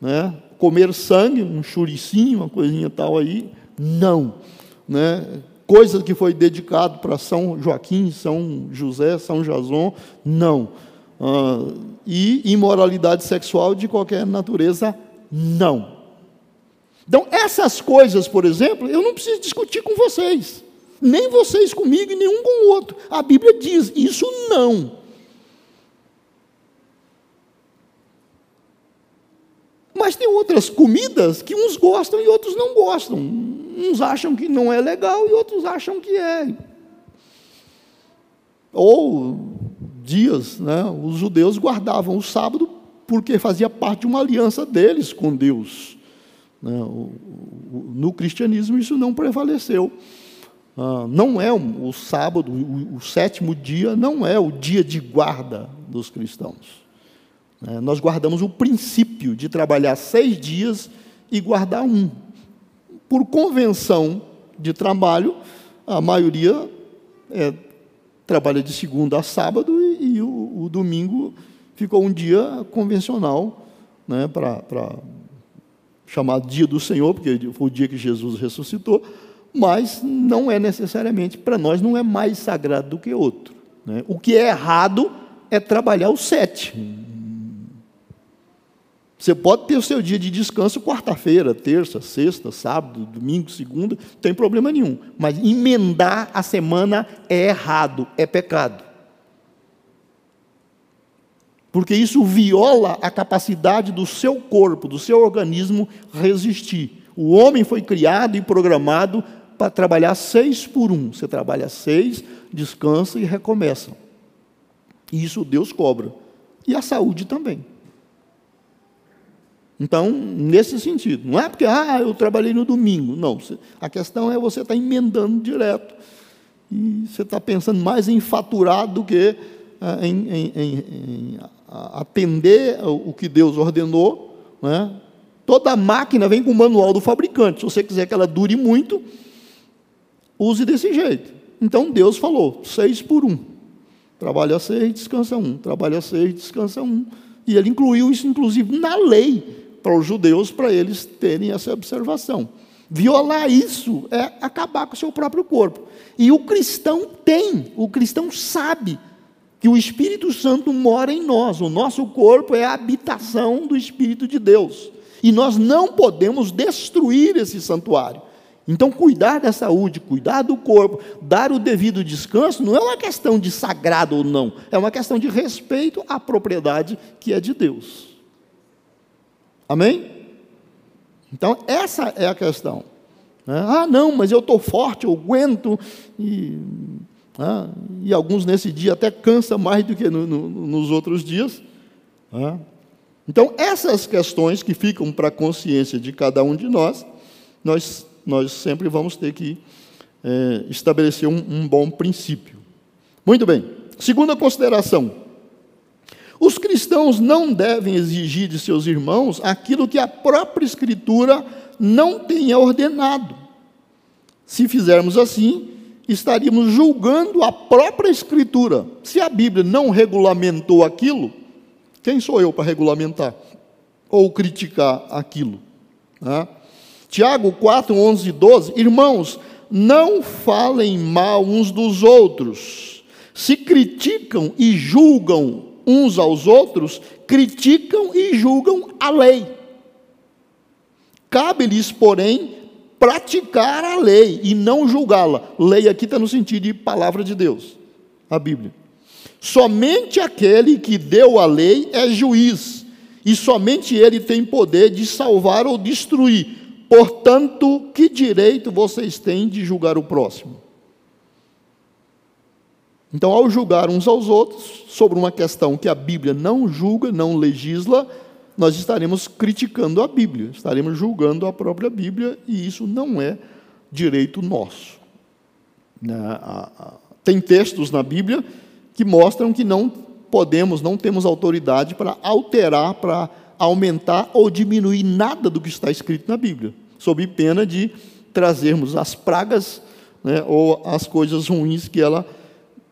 Né? Comer sangue, um churicinho, uma coisinha tal aí, não. Né? Coisa que foi dedicado para São Joaquim, São José, São Jason, não. Ah, e imoralidade sexual de qualquer natureza, não. Então, essas coisas, por exemplo, eu não preciso discutir com vocês. Nem vocês comigo e nenhum com o outro. A Bíblia diz: isso não. Mas tem outras comidas que uns gostam e outros não gostam. Uns acham que não é legal e outros acham que é. Ou dias, né, os judeus guardavam o sábado porque fazia parte de uma aliança deles com Deus. Né, no cristianismo isso não prevaleceu. Ah, não é o sábado, o sétimo dia, não é o dia de guarda dos cristãos. É, nós guardamos o princípio de trabalhar seis dias e guardar um. Por convenção de trabalho, a maioria é, trabalha de segunda a sábado e, e o, o, domingo ficou um dia convencional né, para chamar dia do Senhor, porque foi o dia que Jesus ressuscitou, mas não é necessariamente, para nós, não é mais sagrado do que outro. Né? O que é errado é trabalhar o sete. Você pode ter o seu dia de descanso quarta-feira, terça, sexta, sábado, domingo, segunda, não tem problema nenhum. Mas emendar a semana é errado, é pecado. Porque isso viola a capacidade do seu corpo, do seu organismo resistir. O homem foi criado e programado para trabalhar seis por um. Você trabalha seis, descansa e recomeça. E isso Deus cobra. E a saúde também. Então, nesse sentido, não é porque, ah, eu trabalhei no domingo. Não, a questão é você estar tá emendando direto. E você está pensando mais em faturar do que ah, em, em, em, atender o que Deus ordenou. Né? Toda máquina vem com o manual do fabricante. Se você quiser que ela dure muito, use desse jeito. Então Deus falou: seis por um. Trabalha seis, descansa um. Trabalha seis, descansa um. E ele incluiu isso, inclusive, na lei para os judeus, para eles terem essa observação. Violar isso é acabar com o seu próprio corpo. E o cristão tem, o cristão sabe que o Espírito Santo mora em nós. O nosso corpo é a habitação do Espírito de Deus. E nós não podemos destruir esse santuário. Então, cuidar da saúde, cuidar do corpo, dar o devido descanso, não é uma questão de sagrado ou não, é uma questão de respeito à propriedade que é de Deus. Amém? Então, essa é a questão. Né? Ah, não, mas eu estou forte, eu aguento. E, ah, e alguns nesse dia até cansa mais do que no, no, nos outros dias. Ah. Então, essas questões que ficam para a consciência de cada um de nós, nós, nós sempre vamos ter que é, estabelecer um, um bom princípio. Muito bem. Segunda consideração. Os cristãos não devem exigir de seus irmãos aquilo que a própria Escritura não tenha ordenado. Se fizermos assim, estaríamos julgando a própria Escritura. Se a Bíblia não regulamentou aquilo, quem sou eu para regulamentar ou criticar aquilo? Né? Tiago 4, 11 e 12. Irmãos, não falem mal uns dos outros. Se criticam e julgam uns aos outros, criticam e julgam a lei. Cabe-lhes, porém, praticar a lei e não julgá-la. Lei aqui está no sentido de palavra de Deus, a Bíblia. Somente aquele que deu a lei é juiz, e somente ele tem poder de salvar ou destruir. Portanto, que direito vocês têm de julgar o próximo? Então, ao julgar uns aos outros sobre uma questão que a Bíblia não julga, não legisla, nós estaremos criticando a Bíblia, estaremos julgando a própria Bíblia, e isso não é direito nosso. Né, tem textos na Bíblia que mostram que não podemos, não temos autoridade para alterar, para aumentar ou diminuir nada do que está escrito na Bíblia, sob pena de trazermos as pragas né, ou as coisas ruins que ela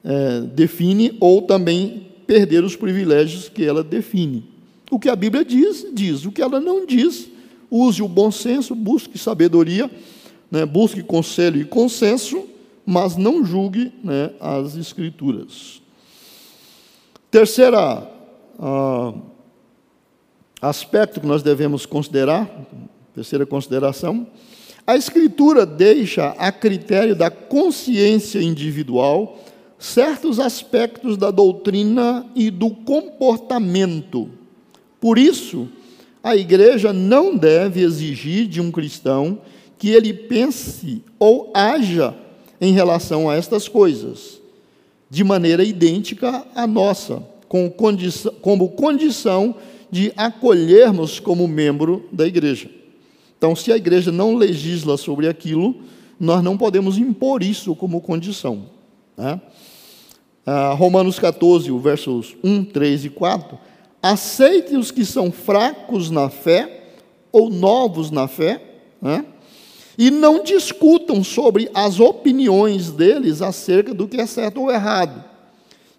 é, define, ou também perder os privilégios que ela define. O que a Bíblia diz, diz. O que ela não diz, use o bom senso, busque sabedoria, né, busque conselho e consenso, mas não julgue né, as Escrituras. Terceira ah, aspecto que nós devemos considerar, terceira consideração, a Escritura deixa a critério da consciência individual certos aspectos da doutrina e do comportamento. Por isso, a igreja não deve exigir de um cristão que ele pense ou haja em relação a estas coisas, de maneira idêntica à nossa, como condição de acolhermos como membro da igreja. Então, se a igreja não legisla sobre aquilo, nós não podemos impor isso como condição. Né? Ah, Romanos 14, versos 1, 3 e 4. Aceite os que são fracos na fé, ou novos na fé, né? e não discutam sobre as opiniões deles acerca do que é certo ou errado.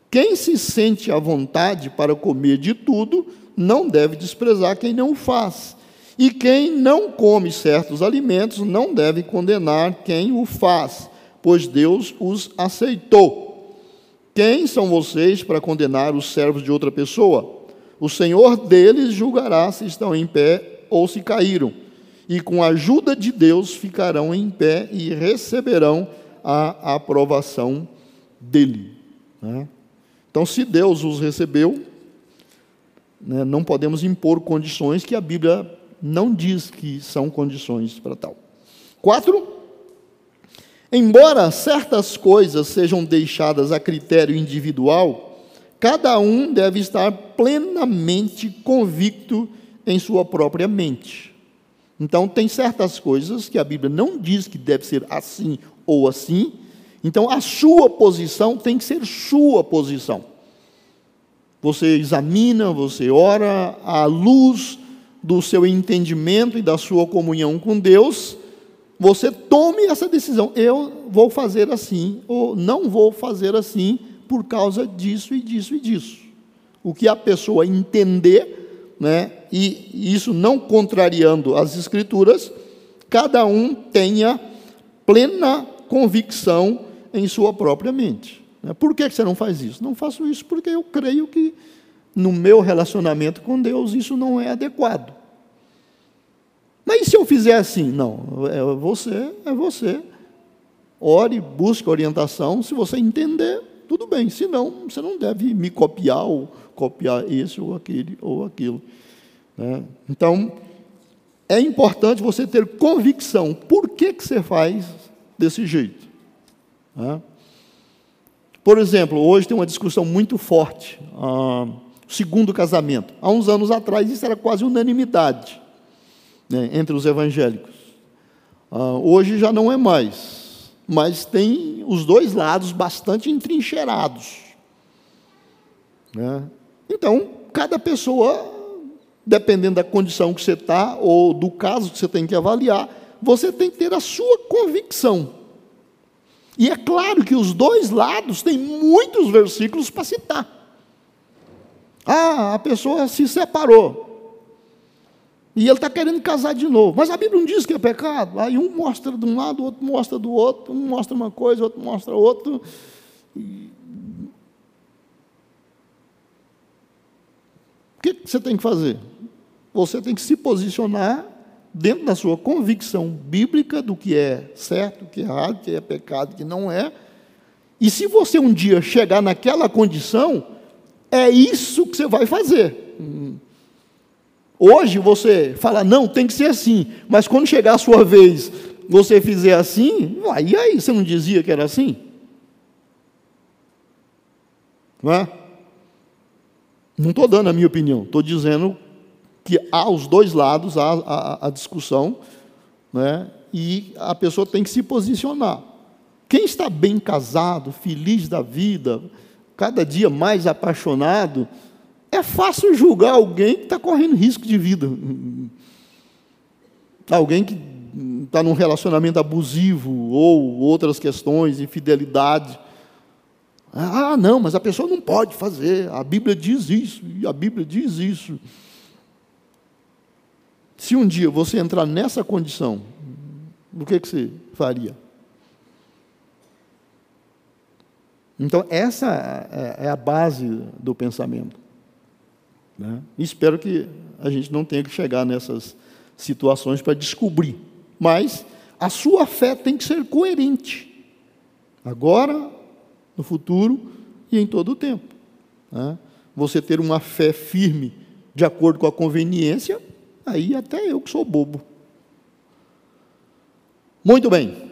Quem se sente à vontade para comer de tudo, não deve desprezar quem não faz. E quem não come certos alimentos, não deve condenar quem o faz, pois Deus os aceitou. Quem são vocês para condenar os servos de outra pessoa? O Senhor deles julgará se estão em pé ou se caíram, e com a ajuda de Deus ficarão em pé e receberão a aprovação dele. Né? Então, se Deus os recebeu, né, não podemos impor condições que a Bíblia não diz que são condições para tal. Quatro, Embora certas coisas sejam deixadas a critério individual, cada um deve estar plenamente convicto em sua própria mente. Então, tem certas coisas que a Bíblia não diz que deve ser assim ou assim. Então, a sua posição tem que ser sua posição. Você examina, você ora à luz do seu entendimento e da sua comunhão com Deus você tome essa decisão. Eu vou fazer assim, ou não vou fazer assim, por causa disso e disso e disso. O que a pessoa entender, né, e isso não contrariando as Escrituras, cada um tenha plena convicção em sua própria mente. Né. Por que você não faz isso? Não faço isso porque eu creio que no meu relacionamento com Deus isso não é adequado. Mas e se eu fizer assim? Não, é você, é você. Ore, busque orientação. Se você entender, tudo bem. Se não, você não deve me copiar ou copiar esse ou aquele ou aquilo. Né? Então, é importante você ter convicção. Por que, que você faz desse jeito? Né? Por exemplo, hoje tem uma discussão muito forte. Ah, segundo casamento. Há uns anos atrás, isso era quase unanimidade né, entre os evangélicos. Ah, hoje já não é mais. Mas tem os dois lados bastante entrincheirados. Né? Então, cada pessoa, dependendo da condição que você está, ou do caso que você tem que avaliar, você tem que ter a sua convicção. E é claro que os dois lados têm muitos versículos para citar. Ah, a pessoa se separou. E ele está querendo casar de novo. Mas a Bíblia não diz que é pecado. Aí um mostra de um lado, o outro mostra do outro, um mostra uma coisa, o outro mostra outro. O que você tem que fazer? Você tem que se posicionar dentro da sua convicção bíblica do que é certo, o que é errado, o que é pecado, o que não é. E se você um dia chegar naquela condição, é isso que você vai fazer. Hoje você fala, não, tem que ser assim, mas quando chegar a sua vez, você fizer assim, e aí, você não dizia que era assim? Não é? Não estou dando a minha opinião, estou dizendo que há os dois lados, há a, a discussão, né? e a pessoa tem que se posicionar. Quem está bem casado, feliz da vida, cada dia mais apaixonado, é fácil julgar alguém que está correndo risco de vida. Alguém que está num relacionamento abusivo ou outras questões, infidelidade. Ah, não, mas a pessoa não pode fazer. A Bíblia diz isso, e a Bíblia diz isso. Se um dia você entrar nessa condição, o que, que você faria? Então, essa é, é a base do pensamento. Né? Espero que a gente não tenha que chegar nessas situações para descobrir. Mas a sua fé tem que ser coerente. Agora, no futuro e em todo o tempo. Né? Você ter uma fé firme de acordo com a conveniência Aí até eu que sou bobo. Muito bem.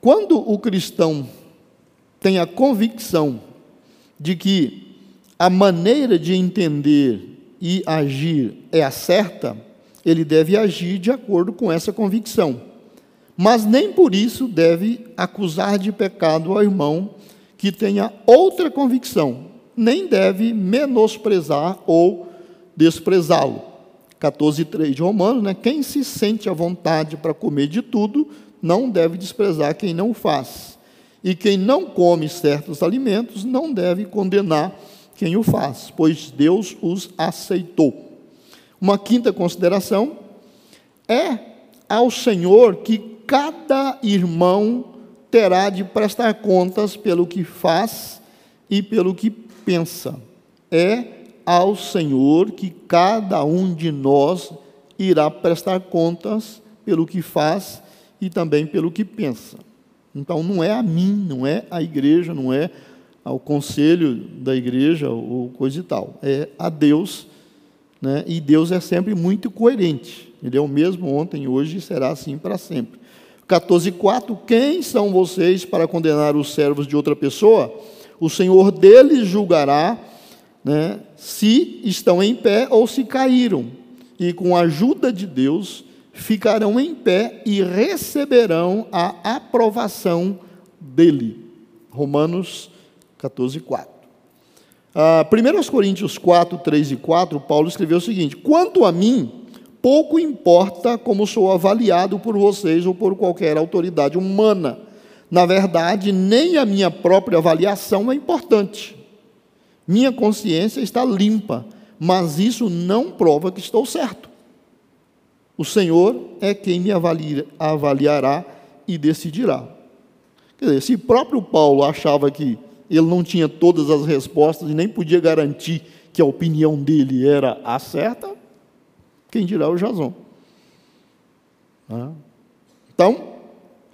Quando o cristão tem a convicção de que a maneira de entender e agir é a certa, ele deve agir de acordo com essa convicção. Mas nem por isso deve acusar de pecado ao irmão que tenha outra convicção, nem deve menosprezar ou desprezá-lo. 14,3 de Romanos, né? Quem se sente à vontade para comer de tudo, não deve desprezar quem não o faz. E quem não come certos alimentos, não deve condenar quem o faz, pois Deus os aceitou. Uma quinta consideração é ao Senhor que cada irmão terá de prestar contas pelo que faz e pelo que pensa. É ao Senhor que cada um de nós irá prestar contas pelo que faz e também pelo que pensa. Então não é a mim, não é a igreja, não é ao conselho da igreja ou coisa e tal. É a Deus, né? e Deus é sempre muito coerente. Ele é o mesmo ontem, hoje e será assim para sempre. 14,4: Quem são vocês para condenar os servos de outra pessoa? o Senhor deles julgará né, se estão em pé ou se caíram, e com a ajuda de Deus ficarão em pé e receberão a aprovação dele. Romanos 14, 4. Ah, 1 Coríntios 4, 3 e 4, Paulo escreveu o seguinte: Quanto a mim, pouco importa como sou avaliado por vocês ou por qualquer autoridade humana na verdade, nem a minha própria avaliação é importante. Minha consciência está limpa, mas isso não prova que estou certo. O Senhor é quem me avaliará e decidirá. Quer dizer, se próprio Paulo achava que ele não tinha todas as respostas e nem podia garantir que a opinião dele era a certa, quem dirá o Jason? Então,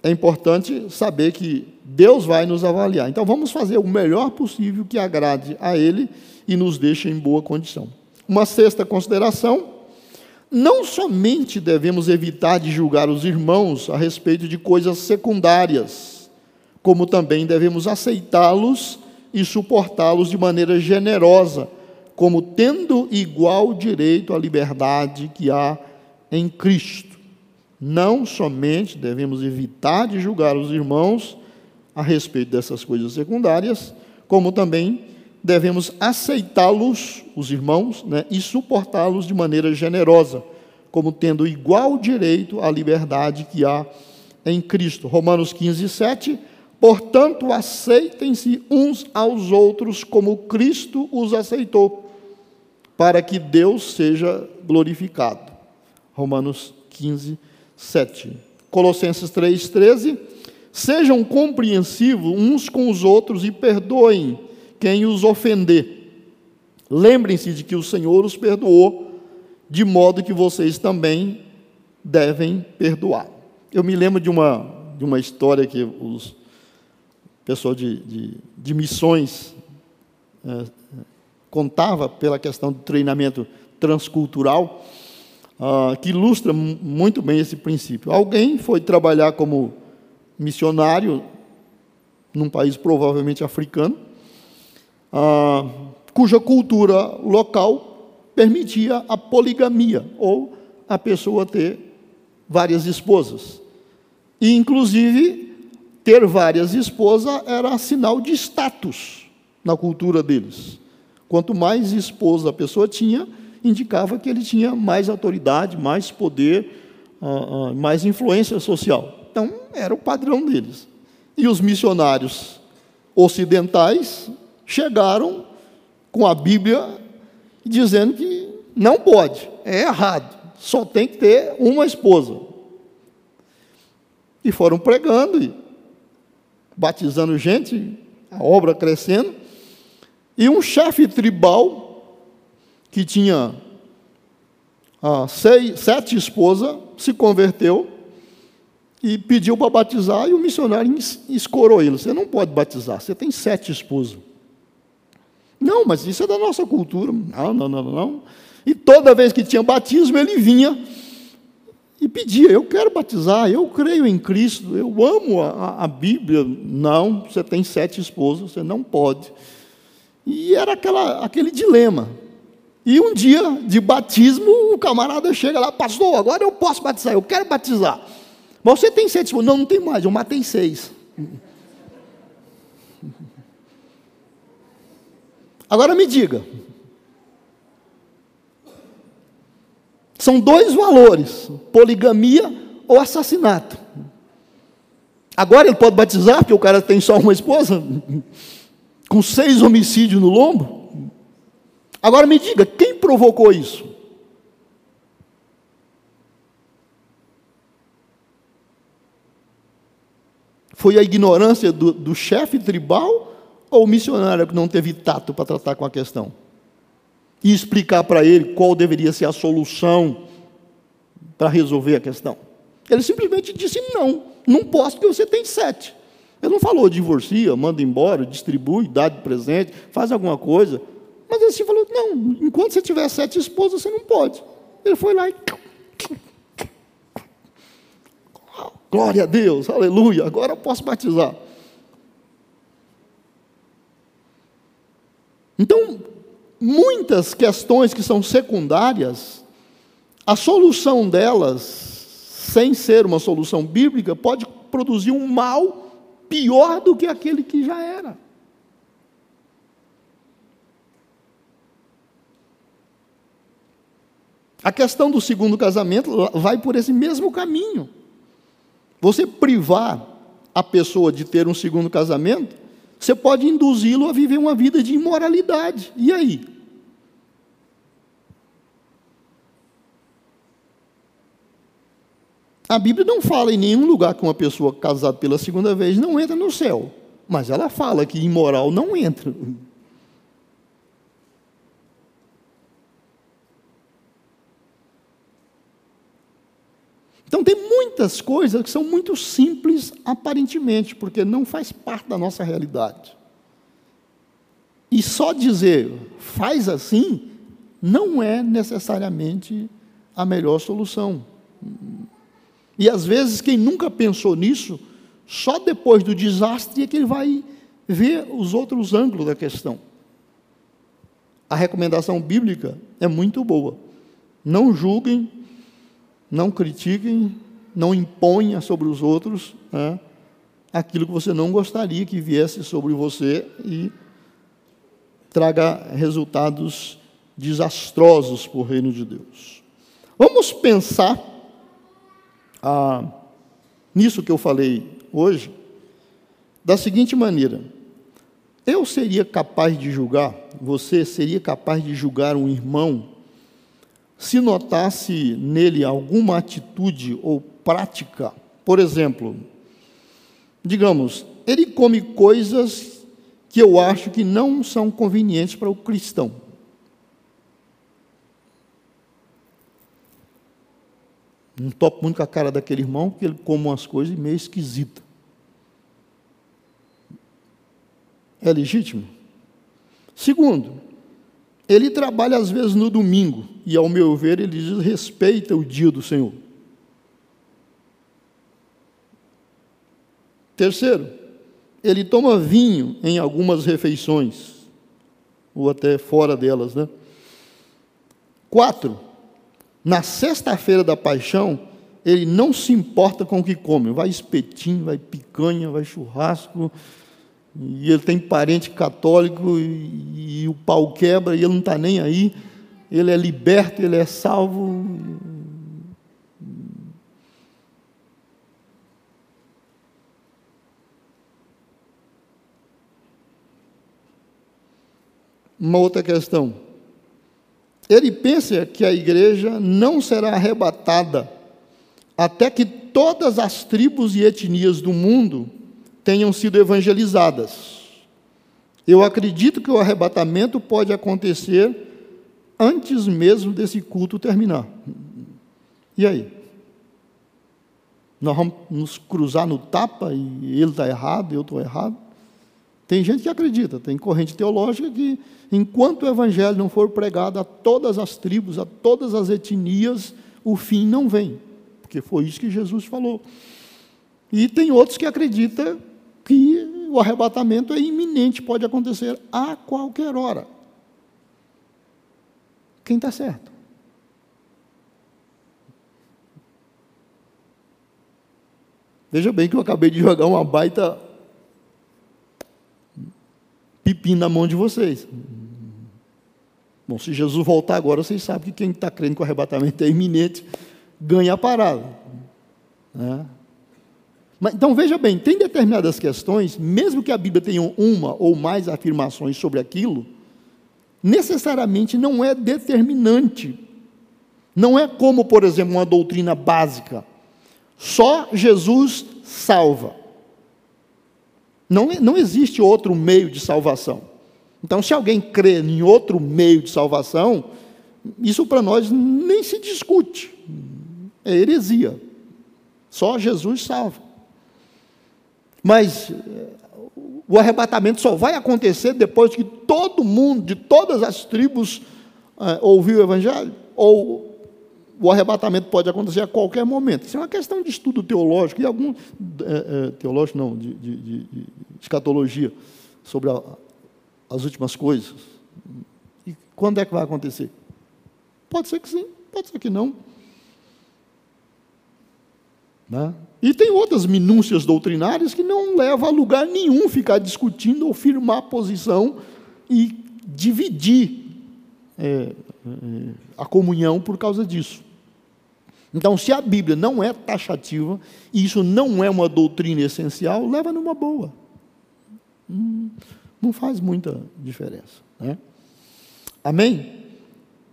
é importante saber que Deus vai nos avaliar. Então vamos fazer o melhor possível que agrade a Ele e nos deixe em boa condição. Uma sexta consideração: não somente devemos evitar de julgar os irmãos a respeito de coisas secundárias, como também devemos aceitá-los e suportá-los de maneira generosa, como tendo igual direito à liberdade que há em Cristo. Não somente devemos evitar de julgar os irmãos a respeito dessas coisas secundárias, como também devemos aceitá-los, os irmãos, né, e suportá-los de maneira generosa, como tendo igual direito à liberdade que há em Cristo. Romanos 15, 7. Portanto, aceitem-se uns aos outros como Cristo os aceitou, para que Deus seja glorificado. Romanos 15, 7. Colossenses 3, 13. Sejam compreensivos uns com os outros e perdoem quem os ofender. Lembrem-se de que o Senhor os perdoou, de modo que vocês também devem perdoar. Eu me lembro de uma, de uma história que os pessoal de, de, de missões é, contava pela questão do treinamento transcultural, ah, que ilustra muito bem esse princípio. Alguém foi trabalhar como missionário num país provavelmente africano, ah, cuja cultura local permitia a poligamia, ou a pessoa ter várias esposas. E, inclusive, ter várias esposas era sinal de status na cultura deles. Quanto mais esposa a pessoa tinha, indicava que ele tinha mais autoridade, mais poder, ah, ah, mais influência social. Então, era o padrão deles. E os missionários ocidentais chegaram com a Bíblia dizendo que não pode, é errado, só tem que ter uma esposa. E foram pregando, e batizando gente, a obra crescendo. E um chefe tribal, que tinha ah, seis, sete esposas, se converteu e pediu para batizar, e o missionário escorou ele: Você não pode batizar, você tem sete esposas. Não, mas isso é da nossa cultura. Não, não, não, não. E toda vez que tinha batismo, ele vinha e pedia: Eu quero batizar, eu creio em Cristo, eu amo a, a Bíblia. Não, você tem sete esposas, você não pode. E era aquela, aquele dilema. E um dia de batismo, o camarada chega lá, pastor, agora eu posso batizar, eu quero batizar. Mas você tem sete esposas? Não, não tem mais, eu matei seis. Agora me diga. São dois valores: poligamia ou assassinato. Agora ele pode batizar, porque o cara tem só uma esposa, (laughs) com seis homicídios no lombo. Agora me diga, quem provocou isso? Foi a ignorância do, do chefe tribal ou o missionário que não teve tato para tratar com a questão? E explicar para ele qual deveria ser a solução para resolver a questão. Ele simplesmente disse: não, não posso porque você tem sete. Ele não falou divorcia, manda embora, distribui, dá de presente, faz alguma coisa. Mas ele falou: não, enquanto você tiver sete esposas, você não pode. Ele foi lá e Glória a Deus, aleluia, agora eu posso batizar. Então, muitas questões que são secundárias, a solução delas, sem ser uma solução bíblica, pode produzir um mal pior do que aquele que já era. A questão do segundo casamento vai por esse mesmo caminho. Você privar a pessoa de ter um segundo casamento, você pode induzi-lo a viver uma vida de imoralidade. E aí? A Bíblia não fala em nenhum lugar que uma pessoa casada pela segunda vez não entra no céu. Mas ela fala que imoral não entra. Então, tem muitas coisas que são muito simples, aparentemente, porque não faz parte da nossa realidade. E só dizer, faz assim, não é necessariamente a melhor solução. E às vezes, quem nunca pensou nisso, só depois do desastre é que ele vai ver os outros ângulos da questão. A recomendação bíblica é muito boa. Não julguem não critiquem, não imponha sobre os outros né, aquilo que você não gostaria que viesse sobre você e traga resultados desastrosos para o reino de Deus. Vamos pensar ah, nisso que eu falei hoje, da seguinte maneira: eu seria capaz de julgar, você seria capaz de julgar um irmão, se notasse nele alguma atitude ou prática, por exemplo, digamos, ele come coisas que eu acho que não são convenientes para o cristão. Não topo muito com a cara daquele irmão, porque ele come umas coisas meio esquisitas. É legítimo? Segundo, ele trabalha às vezes no domingo, e ao meu ver, ele desrespeita o dia do Senhor. Terceiro, ele toma vinho em algumas refeições, ou até fora delas, né? Quatro, na sexta-feira da paixão, ele não se importa com o que come. Vai espetinho, vai picanha, vai churrasco. E ele tem parente católico e, e o pau quebra e ele não está nem aí. Ele é liberto, ele é salvo. Uma outra questão. Ele pensa que a igreja não será arrebatada até que todas as tribos e etnias do mundo tenham sido evangelizadas. Eu acredito que o arrebatamento pode acontecer antes mesmo desse culto terminar. E aí? Nós vamos nos cruzar no tapa e ele está errado eu estou errado? Tem gente que acredita, tem corrente teológica que, enquanto o evangelho não for pregado a todas as tribos, a todas as etnias, o fim não vem, porque foi isso que Jesus falou. E tem outros que acreditam que o arrebatamento é iminente, pode acontecer a qualquer hora. Quem está certo? Veja bem que eu acabei de jogar uma baita pepino na mão de vocês. Bom, se Jesus voltar agora, vocês sabem que quem está crendo que o arrebatamento é iminente ganha a parada. Né? Então veja bem, tem determinadas questões, mesmo que a Bíblia tenha uma ou mais afirmações sobre aquilo, necessariamente não é determinante. Não é como, por exemplo, uma doutrina básica. Só Jesus salva. Não, não existe outro meio de salvação. Então, se alguém crê em outro meio de salvação, isso para nós nem se discute. É heresia. Só Jesus salva. Mas o arrebatamento só vai acontecer depois que todo mundo, de todas as tribos, uh, ouviu o Evangelho? Ou o arrebatamento pode acontecer a qualquer momento. Isso é uma questão de estudo teológico, e algum. É, é, teológico não, de, de, de, de escatologia, sobre a, as últimas coisas. E quando é que vai acontecer? Pode ser que sim, pode ser que não. Né? E tem outras minúcias doutrinárias que não levam a lugar nenhum ficar discutindo ou firmar posição e dividir é, é, a comunhão por causa disso. Então, se a Bíblia não é taxativa, e isso não é uma doutrina essencial, leva numa boa. Hum, não faz muita diferença. Né? Amém?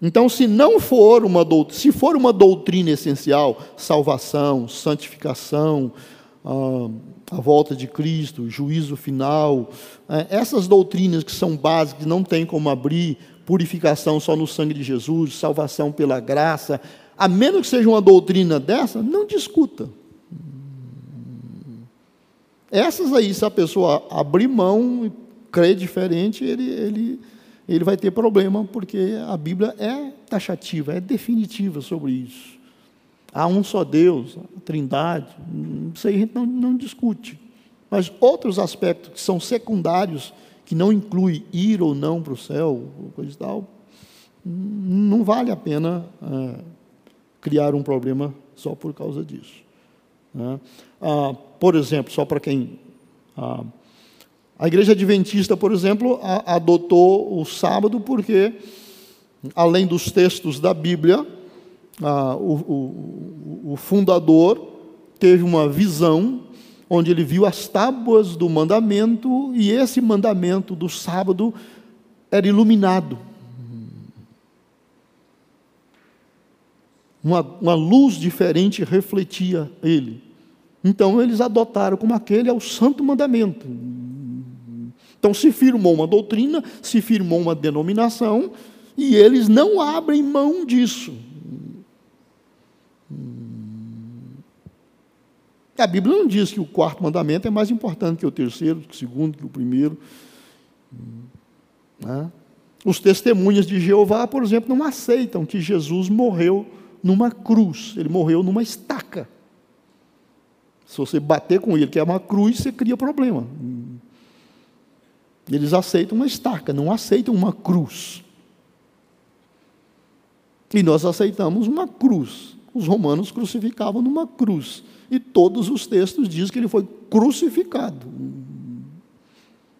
Então, se não for uma doutrina, se for uma doutrina essencial, salvação, santificação, ah, a volta de Cristo, juízo final, é, essas doutrinas que são básicas, não tem como abrir, purificação só no sangue de Jesus, salvação pela graça, a menos que seja uma doutrina dessa, não discuta. Essas aí, se a pessoa abrir mão, crer diferente, ele, ele, ele vai ter problema, porque a Bíblia é taxativa, é definitiva sobre isso. Há um só Deus, a trindade, isso aí a gente não, não discute. Mas outros aspectos que são secundários, que não inclui ir ou não para o céu, coisa e tal, não vale a pena é, criar um problema só por causa disso. Né? Ah, por exemplo, só para quem. Ah, a igreja adventista, por exemplo, a, adotou o sábado porque, além dos textos da Bíblia, ah, o, o, o fundador teve uma visão onde ele viu as tábuas do mandamento e esse mandamento do sábado era iluminado. Uma, uma luz diferente refletia ele. Então eles adotaram como aquele é o santo mandamento. Então se firmou uma doutrina, se firmou uma denominação, e eles não abrem mão disso. A Bíblia não diz que o quarto mandamento é mais importante que o terceiro, que o segundo, que o primeiro. Né? Os testemunhas de Jeová, por exemplo, não aceitam que Jesus morreu numa cruz, ele morreu numa estaca. Se você bater com ele, que é uma cruz, você cria problema. Eles aceitam uma estaca, não aceitam uma cruz. E nós aceitamos uma cruz. Os romanos crucificavam numa cruz. E todos os textos dizem que ele foi crucificado.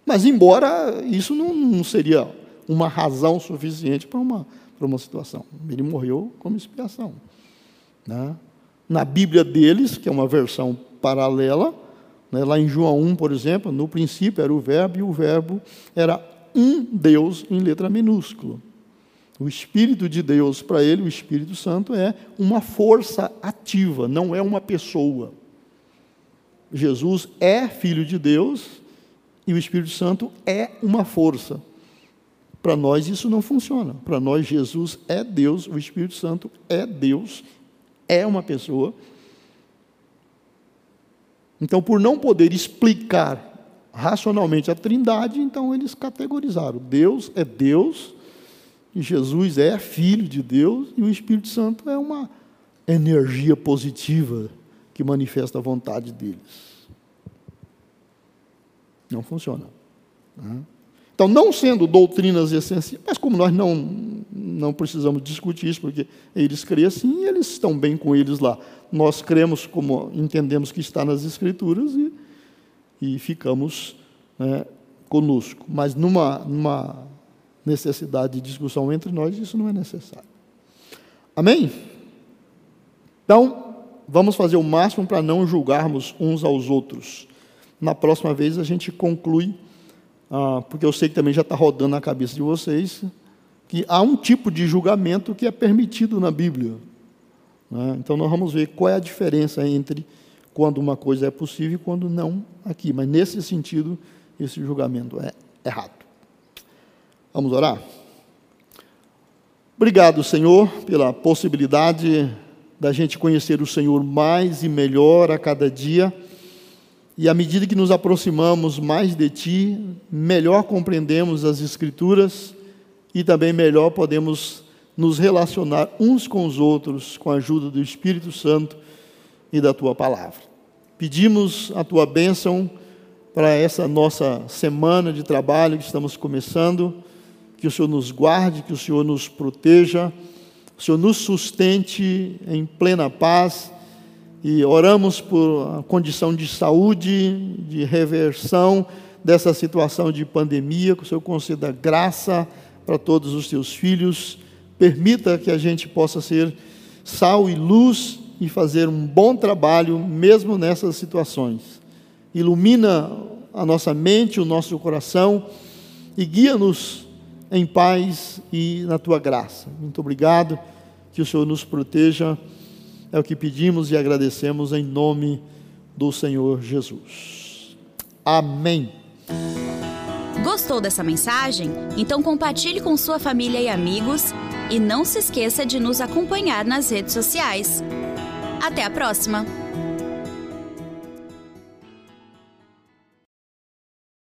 Mas, embora isso não, não seria uma razão suficiente para uma, para uma situação, ele morreu como expiação. Né? Na Bíblia deles, que é uma versão paralela, lá em João 1, por exemplo, no princípio era o Verbo, e o Verbo era um Deus em letra minúscula. O Espírito de Deus, para ele, o Espírito Santo, é uma força ativa, não é uma pessoa. Jesus é filho de Deus e o Espírito Santo é uma força. Para nós isso não funciona. Para nós, Jesus é Deus, o Espírito Santo é Deus, é uma pessoa. Então, por não poder explicar racionalmente a Trindade, então eles categorizaram: Deus é Deus e Jesus é filho de Deus e o Espírito Santo é uma energia positiva que manifesta a vontade deles. Não funciona. Né? Então, não sendo doutrinas essenciais, mas como nós não, não precisamos discutir isso, porque eles creem assim, eles estão bem com eles lá. Nós cremos como entendemos que está nas Escrituras e, e ficamos né, conosco. Mas numa, numa necessidade de discussão entre nós, isso não é necessário. Amém? Então, vamos fazer o máximo para não julgarmos uns aos outros. Na próxima vez a gente conclui, ah, porque eu sei que também já está rodando na cabeça de vocês, que há um tipo de julgamento que é permitido na Bíblia. Né? Então, nós vamos ver qual é a diferença entre quando uma coisa é possível e quando não aqui. Mas, nesse sentido, esse julgamento é errado. Vamos orar? Obrigado, Senhor, pela possibilidade da gente conhecer o Senhor mais e melhor a cada dia. E à medida que nos aproximamos mais de Ti, melhor compreendemos as Escrituras e também melhor podemos nos relacionar uns com os outros com a ajuda do Espírito Santo e da Tua palavra. Pedimos a Tua bênção para essa nossa semana de trabalho que estamos começando. Que o Senhor nos guarde, que o Senhor nos proteja, o Senhor nos sustente em plena paz. E oramos por a condição de saúde, de reversão dessa situação de pandemia, que o Senhor conceda graça para todos os teus filhos, permita que a gente possa ser sal e luz e fazer um bom trabalho mesmo nessas situações. Ilumina a nossa mente, o nosso coração e guia-nos em paz e na tua graça. Muito obrigado, que o Senhor nos proteja. É o que pedimos e agradecemos em nome do Senhor Jesus. Amém. Gostou dessa mensagem? Então compartilhe com sua família e amigos e não se esqueça de nos acompanhar nas redes sociais. Até a próxima!